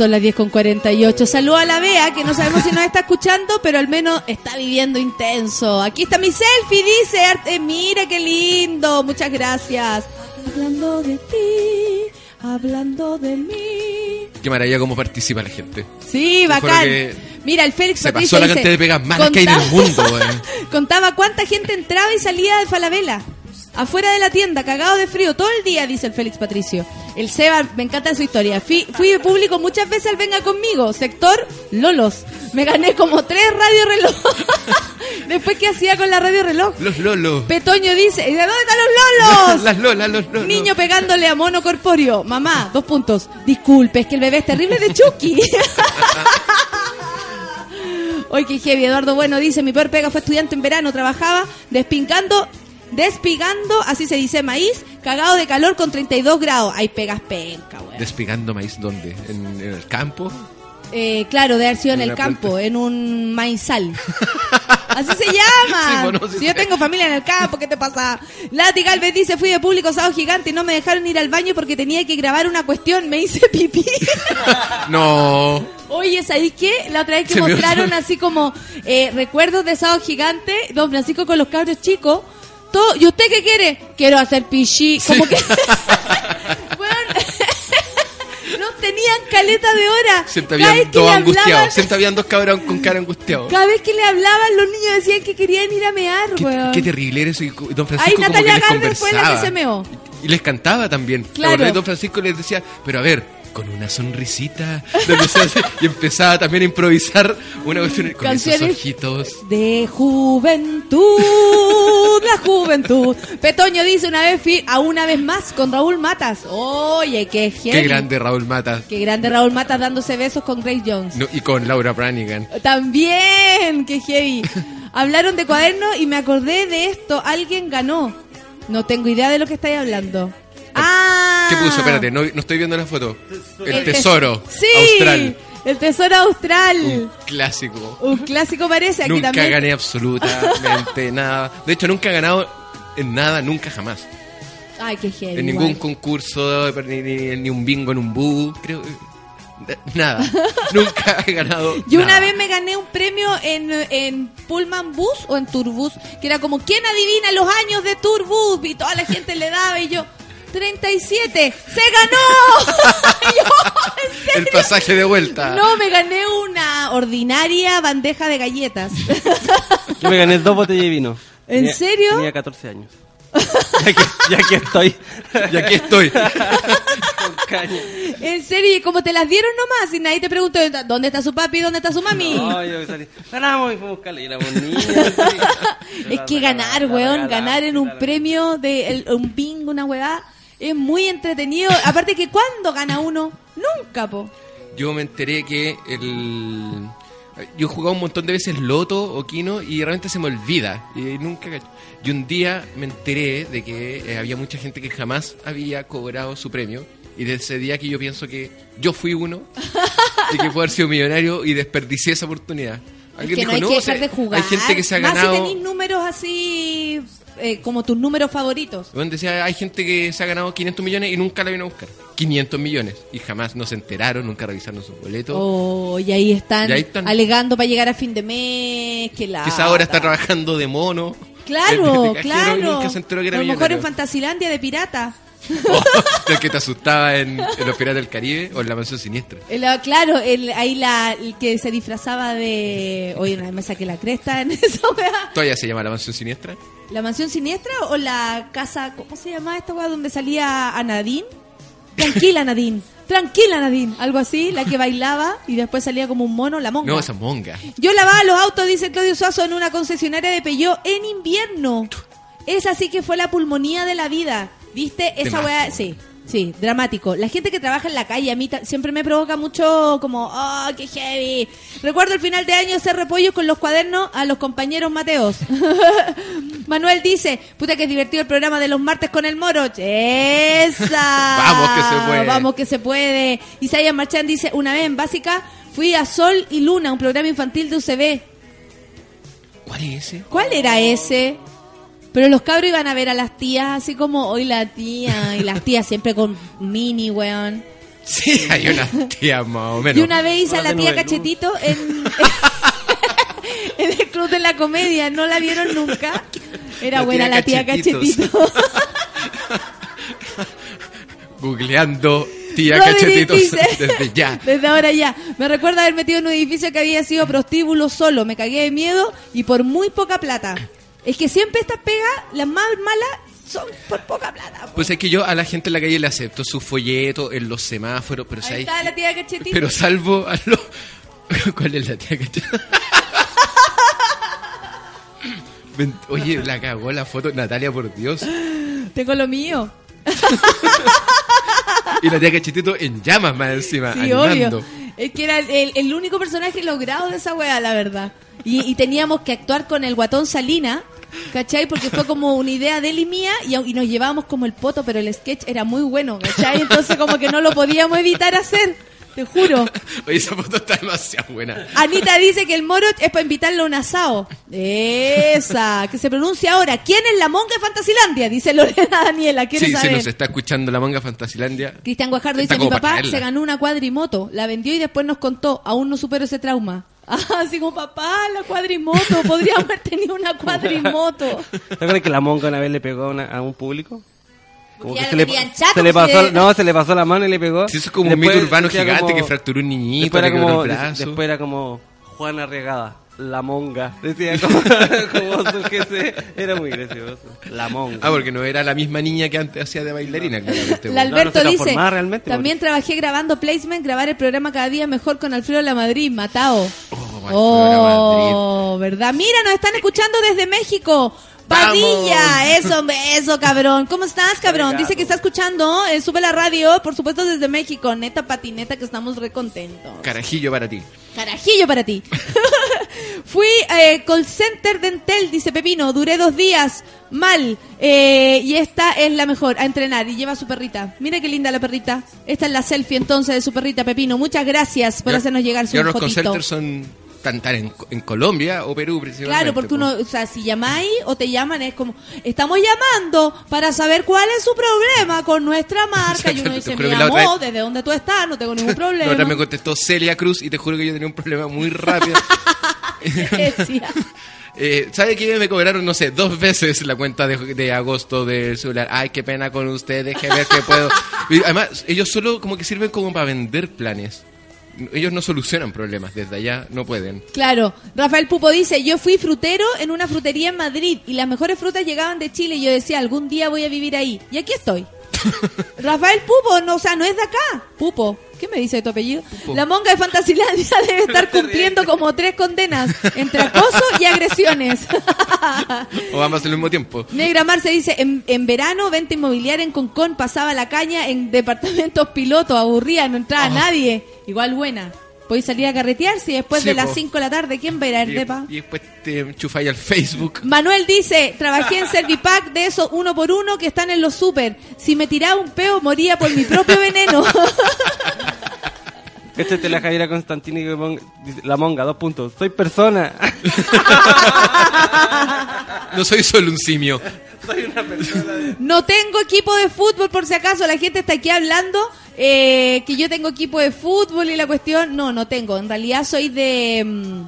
Son las 10 con 48. Saludo a la Bea, que no sabemos si nos está escuchando, pero al menos está viviendo intenso. Aquí está mi selfie, dice Arte. Mira qué lindo. Muchas gracias. Hablando de ti, hablando de mí. Qué maravilla cómo participa la gente. Sí, bacán. Mira, el Félix Se Patricio pasó la dice, cantidad de pegas malas que hay en el contaba- mundo. Contaba cuánta gente entraba y salía de Falabella. Afuera de la tienda, cagado de frío, todo el día, dice el Félix Patricio. El Seba, me encanta su historia. Fui, fui de público muchas veces al Venga Conmigo. Sector Lolos. Me gané como tres radio reloj. Después, ¿qué hacía con la radio reloj? Los lolos. Petoño dice, ¿y de dónde están los lolos? Las lolas, los lolos. Niño pegándole a mono corpóreo. Mamá, dos puntos. Disculpe, es que el bebé es terrible de Chucky. Hoy que heavy, Eduardo Bueno dice, mi peor pega fue estudiante en verano, trabajaba despingando, despigando, así se dice, maíz, cagado de calor con 32 grados. Hay pegas penca, weón. Despegando maíz, ¿dónde? ¿En, en el campo? Eh, claro, de haber sido en En el campo, planta. en un maizal. Así se llama. Sí, bueno, sí si yo tengo familia en el campo, ¿qué te pasa? Lati Galvez dice, fui de público sábado gigante y no me dejaron ir al baño porque tenía que grabar una cuestión, me hice pipí. No. Oye, ¿sabéis qué? La otra vez que Se mostraron así como eh, recuerdos de sábado gigante, don Francisco con los cabros chicos. Todo, ¿Y usted qué quiere? Quiero hacer pichí. Como que... No tenían caleta de hora. Siempre habían dos angustiados. hablaban- Siempre habían dos cabrones con cara angustiados. Cada vez que le hablaban, los niños decían que querían ir a mear, Qué, weón. qué terrible era eso. Y don Francisco Ay, como Natalia que les Galvez fue la que se meó. Y les cantaba también. ¿Te Claro. Don Francisco les decía, pero a ver, con una sonrisita. Y empezaba también a improvisar una cuestión con esos ojitos. De juventud, la juventud. Petoño dice una vez a una vez más con Raúl Matas. Oye, qué Qué heavy. grande Raúl Mata. Qué grande Raúl Matas dándose besos con Grace Jones. No, y con Laura Branigan. También, qué heavy. Hablaron de cuadernos y me acordé de esto. Alguien ganó. No tengo idea de lo que estáis hablando. Ah. ¿Qué puso? Espérate, no, no estoy viendo la foto. El, El tes- tesoro Sí, austral. el tesoro austral. Clásico. Un clásico parece. Aquí nunca también. gané absolutamente nada. De hecho, nunca he ganado en nada, nunca jamás. Ay, qué heavy. En ningún concurso, ni, ni- ni un bingo en un bus, creo. Nada. nunca he ganado. Yo una vez me gané un premio en, en Pullman Bus o en Turbus, que era como, ¿quién adivina los años de Turbus? Y toda la gente le daba y yo, 37, ¡se ganó! El pasaje de vuelta. No, me gané una ordinaria bandeja de galletas. Yo me gané dos botellas de vino. ¿En Tenía- serio? Tenía 14 años. ya, que, ya que estoy. Y aquí estoy. Con caña. En serio, y como te las dieron nomás, y nadie te preguntó, ¿dónde está su papi? ¿Dónde está su mami? No, yo salí. Ganamos y fuimos a buscarle. Y éramos niños. Es que ganar, weón, ganar en un premio de el- un bingo, una weá, es muy entretenido. Aparte que cuando gana uno, nunca, po. Yo me enteré que el. Yo he jugado un montón de veces Loto o Kino y realmente se me olvida. Y nunca. Y un día me enteré de que eh, había mucha gente que jamás había cobrado su premio. Y desde ese día que yo pienso que yo fui uno y que puedo haber sido millonario y desperdicié esa oportunidad. Es que no hay que o dejar sea, de jugar. Hay gente que se ha Más ganado. si números así, eh, como tus números favoritos. Bueno, decía, hay gente que se ha ganado 500 millones y nunca la vino a buscar. 500 millones. Y jamás nos enteraron, nunca revisaron sus boletos. Oh, y ahí están, Y ahí están. alegando para llegar a fin de mes, que la... Quizá ahora está trabajando de mono. Claro, de- de cajero y claro. nunca se enteró que era a lo mejor en Fantasilandia de pirata. O el que te asustaba en, en Los Piratas del Caribe o en La Mansión Siniestra. El, ah, claro, el, ahí la, el que se disfrazaba de... Oye, una vez me saqué la cresta en esa weá. ¿Todavía se llama La Mansión Siniestra? ¿La mansión siniestra o la casa... ¿Cómo se llamaba esta weá donde salía a Nadine? Tranquila, Nadine. Tranquila, Nadine. Algo así, la que bailaba y después salía como un mono, la monga. No, esa monga. Yo lavaba los autos, dice Claudio Suazo, en una concesionaria de Peugeot en invierno. Esa sí que fue la pulmonía de la vida. ¿Viste? Esa weá, sí. Sí, dramático. La gente que trabaja en la calle a mí siempre me provoca mucho como, oh, qué heavy. Recuerdo el final de año hacer repollo con los cuadernos a los compañeros Mateos. Manuel dice, puta que es divertido el programa de los martes con el moro. Esa. Vamos que se puede. Vamos que se puede. Isaías Marchán dice, una vez en básica fui a Sol y Luna, un programa infantil de UCB. ¿Cuál es ese? ¿Cuál era ese? Pero los cabros iban a ver a las tías así como hoy la tía y las tías siempre con mini, weón. Sí, hay una tía más o menos. Y una vez hice a la tía. Cachetito en, en el Club de la Comedia. ¿No la vieron nunca? Era La buena tía la tía. Cachetito. Googleando tía Roderick cachetitos dice, desde ya. Desde ahora ya. Me recuerda haber metido en un edificio que había sido prostíbulo solo. Me cagué de miedo y por muy poca plata. Es que siempre estas pegas, las más malas, son por poca plata. Pues es que yo a la gente en la calle le acepto su folleto en los semáforos, pero Ahí ¿sabes está la tía. Pero salvo a los... ¿Cuál es la tía cachetito? Ven- Oye, la cagó la foto. Natalia, por Dios. Tengo lo mío. Y la tía cachetito en llamas más encima, Sí, animando. obvio. Es que era el, el- el único personaje logrado de esa weá, la verdad. Y, y teníamos que actuar con el guatón Salina, ¿cachai? Porque fue como una idea de él y mía y, y nos llevábamos como el poto, pero el sketch era muy bueno, ¿cachai? Entonces como que no lo podíamos evitar hacer, te juro. Oye, esa foto está demasiado buena. Anita dice que el moro es para invitarle a un asado. Esa, que se pronuncia ahora. ¿Quién es la monja de Fantasilandia? Dice Lorena Daniela. ¿Quiere Sí, se saber? nos está escuchando la manga Fantasilandia. Cristian Guajardo Está dice, mi papá traerla". se ganó una cuadrimoto, la vendió y después nos contó, aún no supero ese trauma. Ah, así como papá, la cuadrimoto, podríamos haber tenido una cuadrimoto. ¿Te acuerdas que la monga una vez le pegó a, una- a un público? Como que se le, chato, se le pasó, no, se le pasó la mano y le pegó. Sí, eso es como un mito urbano gigante como- que fracturó un niñito, Después le era, como, el brazo. después era como Juana Regada, la monga. Decía como, como su jefe. Era muy gracioso. La monga. Ah, porque no era la misma niña que antes hacía de bailarina, claramente. La no Alberto dice, realmente, también trabajé grabando placement, grabar el programa cada día mejor con Alfredo La Madrid, Matao. Oh, Oh, ¿verdad? Mira, nos están escuchando desde México. Padilla, eso, eso, cabrón. ¿Cómo estás, cabrón? Dice que está escuchando, eh, sube la radio, por supuesto desde México. Neta patineta que estamos re contentos. Carajillo para ti. Carajillo para ti. Fui eh, call center dentel, dice Pepino. Duré dos días mal. eh, y esta es la mejor, a entrenar. Y lleva a su perrita. Mira qué linda la perrita. Esta es la selfie entonces de su perrita, Pepino. Muchas gracias por hacernos llegar su Y ahora los call centers son tan en, en Colombia o Perú, principalmente. Claro, porque po. uno, o sea, si llamáis o te llaman es como, estamos llamando para saber cuál es su problema con nuestra marca. Y uno dice, mi que amor, vez- desde donde tú estás, no tengo ningún La otra problema. me contestó Celia Cruz y te juro que yo tenía un problema muy rápido. Eh, ¿Sabe qué? Me cobraron, no sé, dos veces la cuenta de, de agosto del celular. Ay, qué pena con usted, déjeme ver qué puedo. Y además, ellos solo como que sirven como para vender planes. Ellos no solucionan problemas, desde allá no pueden. Claro, Rafael Pupo dice, yo fui frutero en una frutería en Madrid y las mejores frutas llegaban de Chile y yo decía, algún día voy a vivir ahí. Y aquí estoy. Rafael Pupo, no, o sea, no es de acá. Pupo, ¿qué me dice de tu apellido? Pupo. La monga de Fantasilandia debe estar cumpliendo como tres condenas entre acoso y agresiones. O ambas al mismo tiempo. Negra Marce dice, en, en verano, venta inmobiliaria en Concón, pasaba la caña en departamentos pilotos, aburrida, no entraba nadie. Igual buena. Podéis salir a carretear si después Sí, de las po. 5 de la tarde, ¿quién va a ir a Y, depa? y después te enchufáis al Facebook. Manuel dice, trabajé en Servipack de esos uno por uno que están en los super. Si me tiraba un peo, moría por mi propio veneno. Esta es la Javiera Constantini que pon- dice, la monga, dos puntos. Soy persona. No soy solo un simio. Soy una persona. de- no tengo equipo de fútbol, por si acaso. La gente está aquí hablando eh, que yo tengo equipo de fútbol y la cuestión... No, no tengo. En realidad soy de... mm,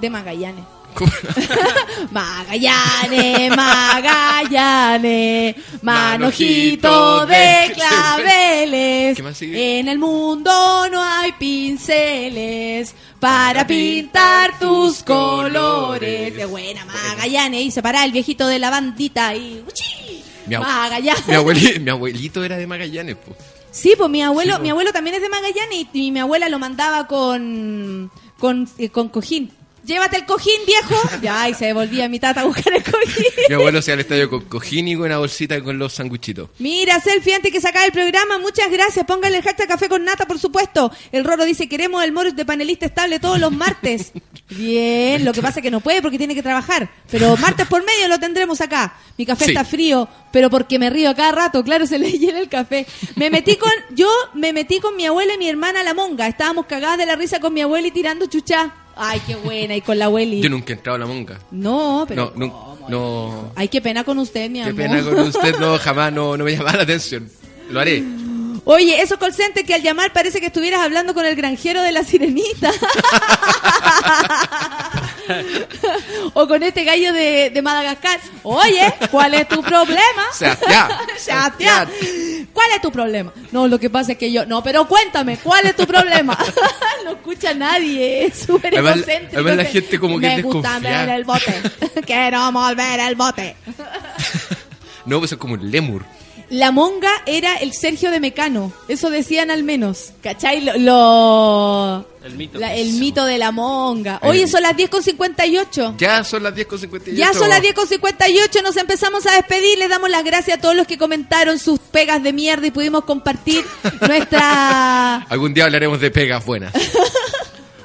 De Magallanes. Magallanes, Magallanes, manojito de de claveles. ¿Qué más sigue? En el mundo no hay pinceles para pintar tus colores. Qué buena, Magallanes. Y se para el viejito de la bandita y. ¡Uchi! Mi, Magallanes. mi, abueli- mi abuelito era de Magallanes, po. Sí, pues mi abuelo, Sí, mi abuelo también es de Magallanes y, y mi abuela lo mandaba con con, eh, con cojín. Llévate el cojín, viejo. Ya, y se devolvía mi tata a buscar el cojín. Mi abuelo se al estadio con cojín y con una bolsita con los sanguchitos. Mira, selfie antes que se acabe el programa, muchas gracias. Póngale el hashtag café con nata, por supuesto. El Roro dice, queremos el Morris de panelista estable todos los martes. Bien, lo que pasa es que no puede porque tiene que trabajar. Pero martes por medio lo tendremos acá. Mi café Sí. está frío, pero porque me río a cada rato, claro, se le llena el café. Me metí con, yo me metí con mi abuela y mi hermana la monga. Estábamos cagadas de la risa con mi abuela y tirando chuchá. Ay, qué buena, y con la abueli. Yo nunca he entrado a la monga. No, pero... No, no, no. Ay, qué pena con usted, mi Qué amor. pena con usted, no, jamás no, no me llamaba la atención. Lo haré. Oye, esos call center que al llamar parece que estuvieras hablando con el granjero de la sirenita. o con este gallo de, de Madagascar. Oye, ¿cuál es tu problema? Sebastián. Sebastián. ¿Cuál es tu problema? No, lo que pasa es que yo... No, pero cuéntame, ¿cuál es tu problema? no escucha nadie, es súper Además- egocéntrico. además la gente como que Me gusta ver el bote. Queremos ver el bote. No, pues es como un lemur. La monga era el Sergio de Mecano. Eso decían al menos. ¿Cachai? Lo, lo- El mito. la- el mito de la monga. Oye, son las 10.58. Ya son las 10.58. Ya son las 10.58, nos empezamos a despedir, les damos las gracias a todos los que comentaron sus pegas de mierda y pudimos compartir nuestra... Algún día hablaremos de pegas buenas.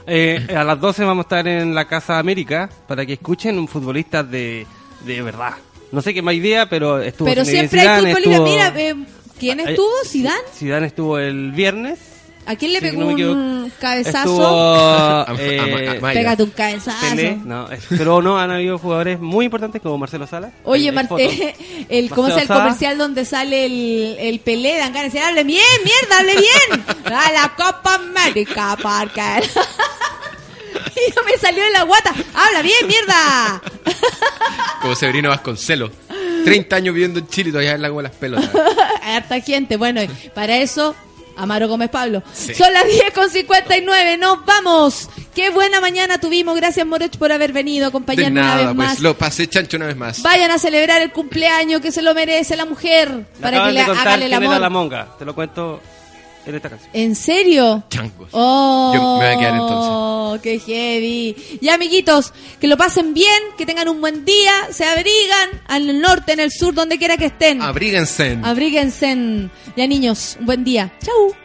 Eh, a las 12 vamos a estar en la Casa América para que escuchen un futbolista de, de verdad. No sé qué más idea, pero estuvo Pero Zinedine siempre hay futbolistas. estuvo- Mira, eh, ¿quién estuvo? ¿Zidane? Zidane estuvo el viernes. ¿A quién le Sí, pegó no un cabezazo? Estuvo eh. Pégate un cabezazo. Pelé, no, es- pero no, han habido jugadores muy importantes como Marcelo Sala. Oye, Marte, el, ¿cómo sea el comercial donde sale el, el Pelé? Dan ganas de decir, hable bien, mierda, hable bien. A la Copa América, Parker. y no me salió de la guata. Habla bien, mierda. Como Severino Vasconcelos. 30 años viviendo en Chile y todavía habla como las pelotas. Harta gente. Bueno, para eso, Amaro Gómez Pablo. Sí. Son las 10 con 59. Nos vamos. Qué buena mañana tuvimos. Gracias, Moroch, por haber venido a De acompañarnos una nada, vez pues más. lo pasé chancho una vez más. Vayan a celebrar el cumpleaños que se lo merece la mujer. Me para que le hagan el amor. la monga. Te lo cuento en esta canción. ¿En serio? Changos. Oh, Yo me voy a quedar entonces. qué heavy. Ya, amiguitos, que lo pasen bien, que tengan un buen día, se abrigan al norte, en el sur, donde quiera que estén. Abríguense. Abríguense. Ya, niños, un buen día. Chau.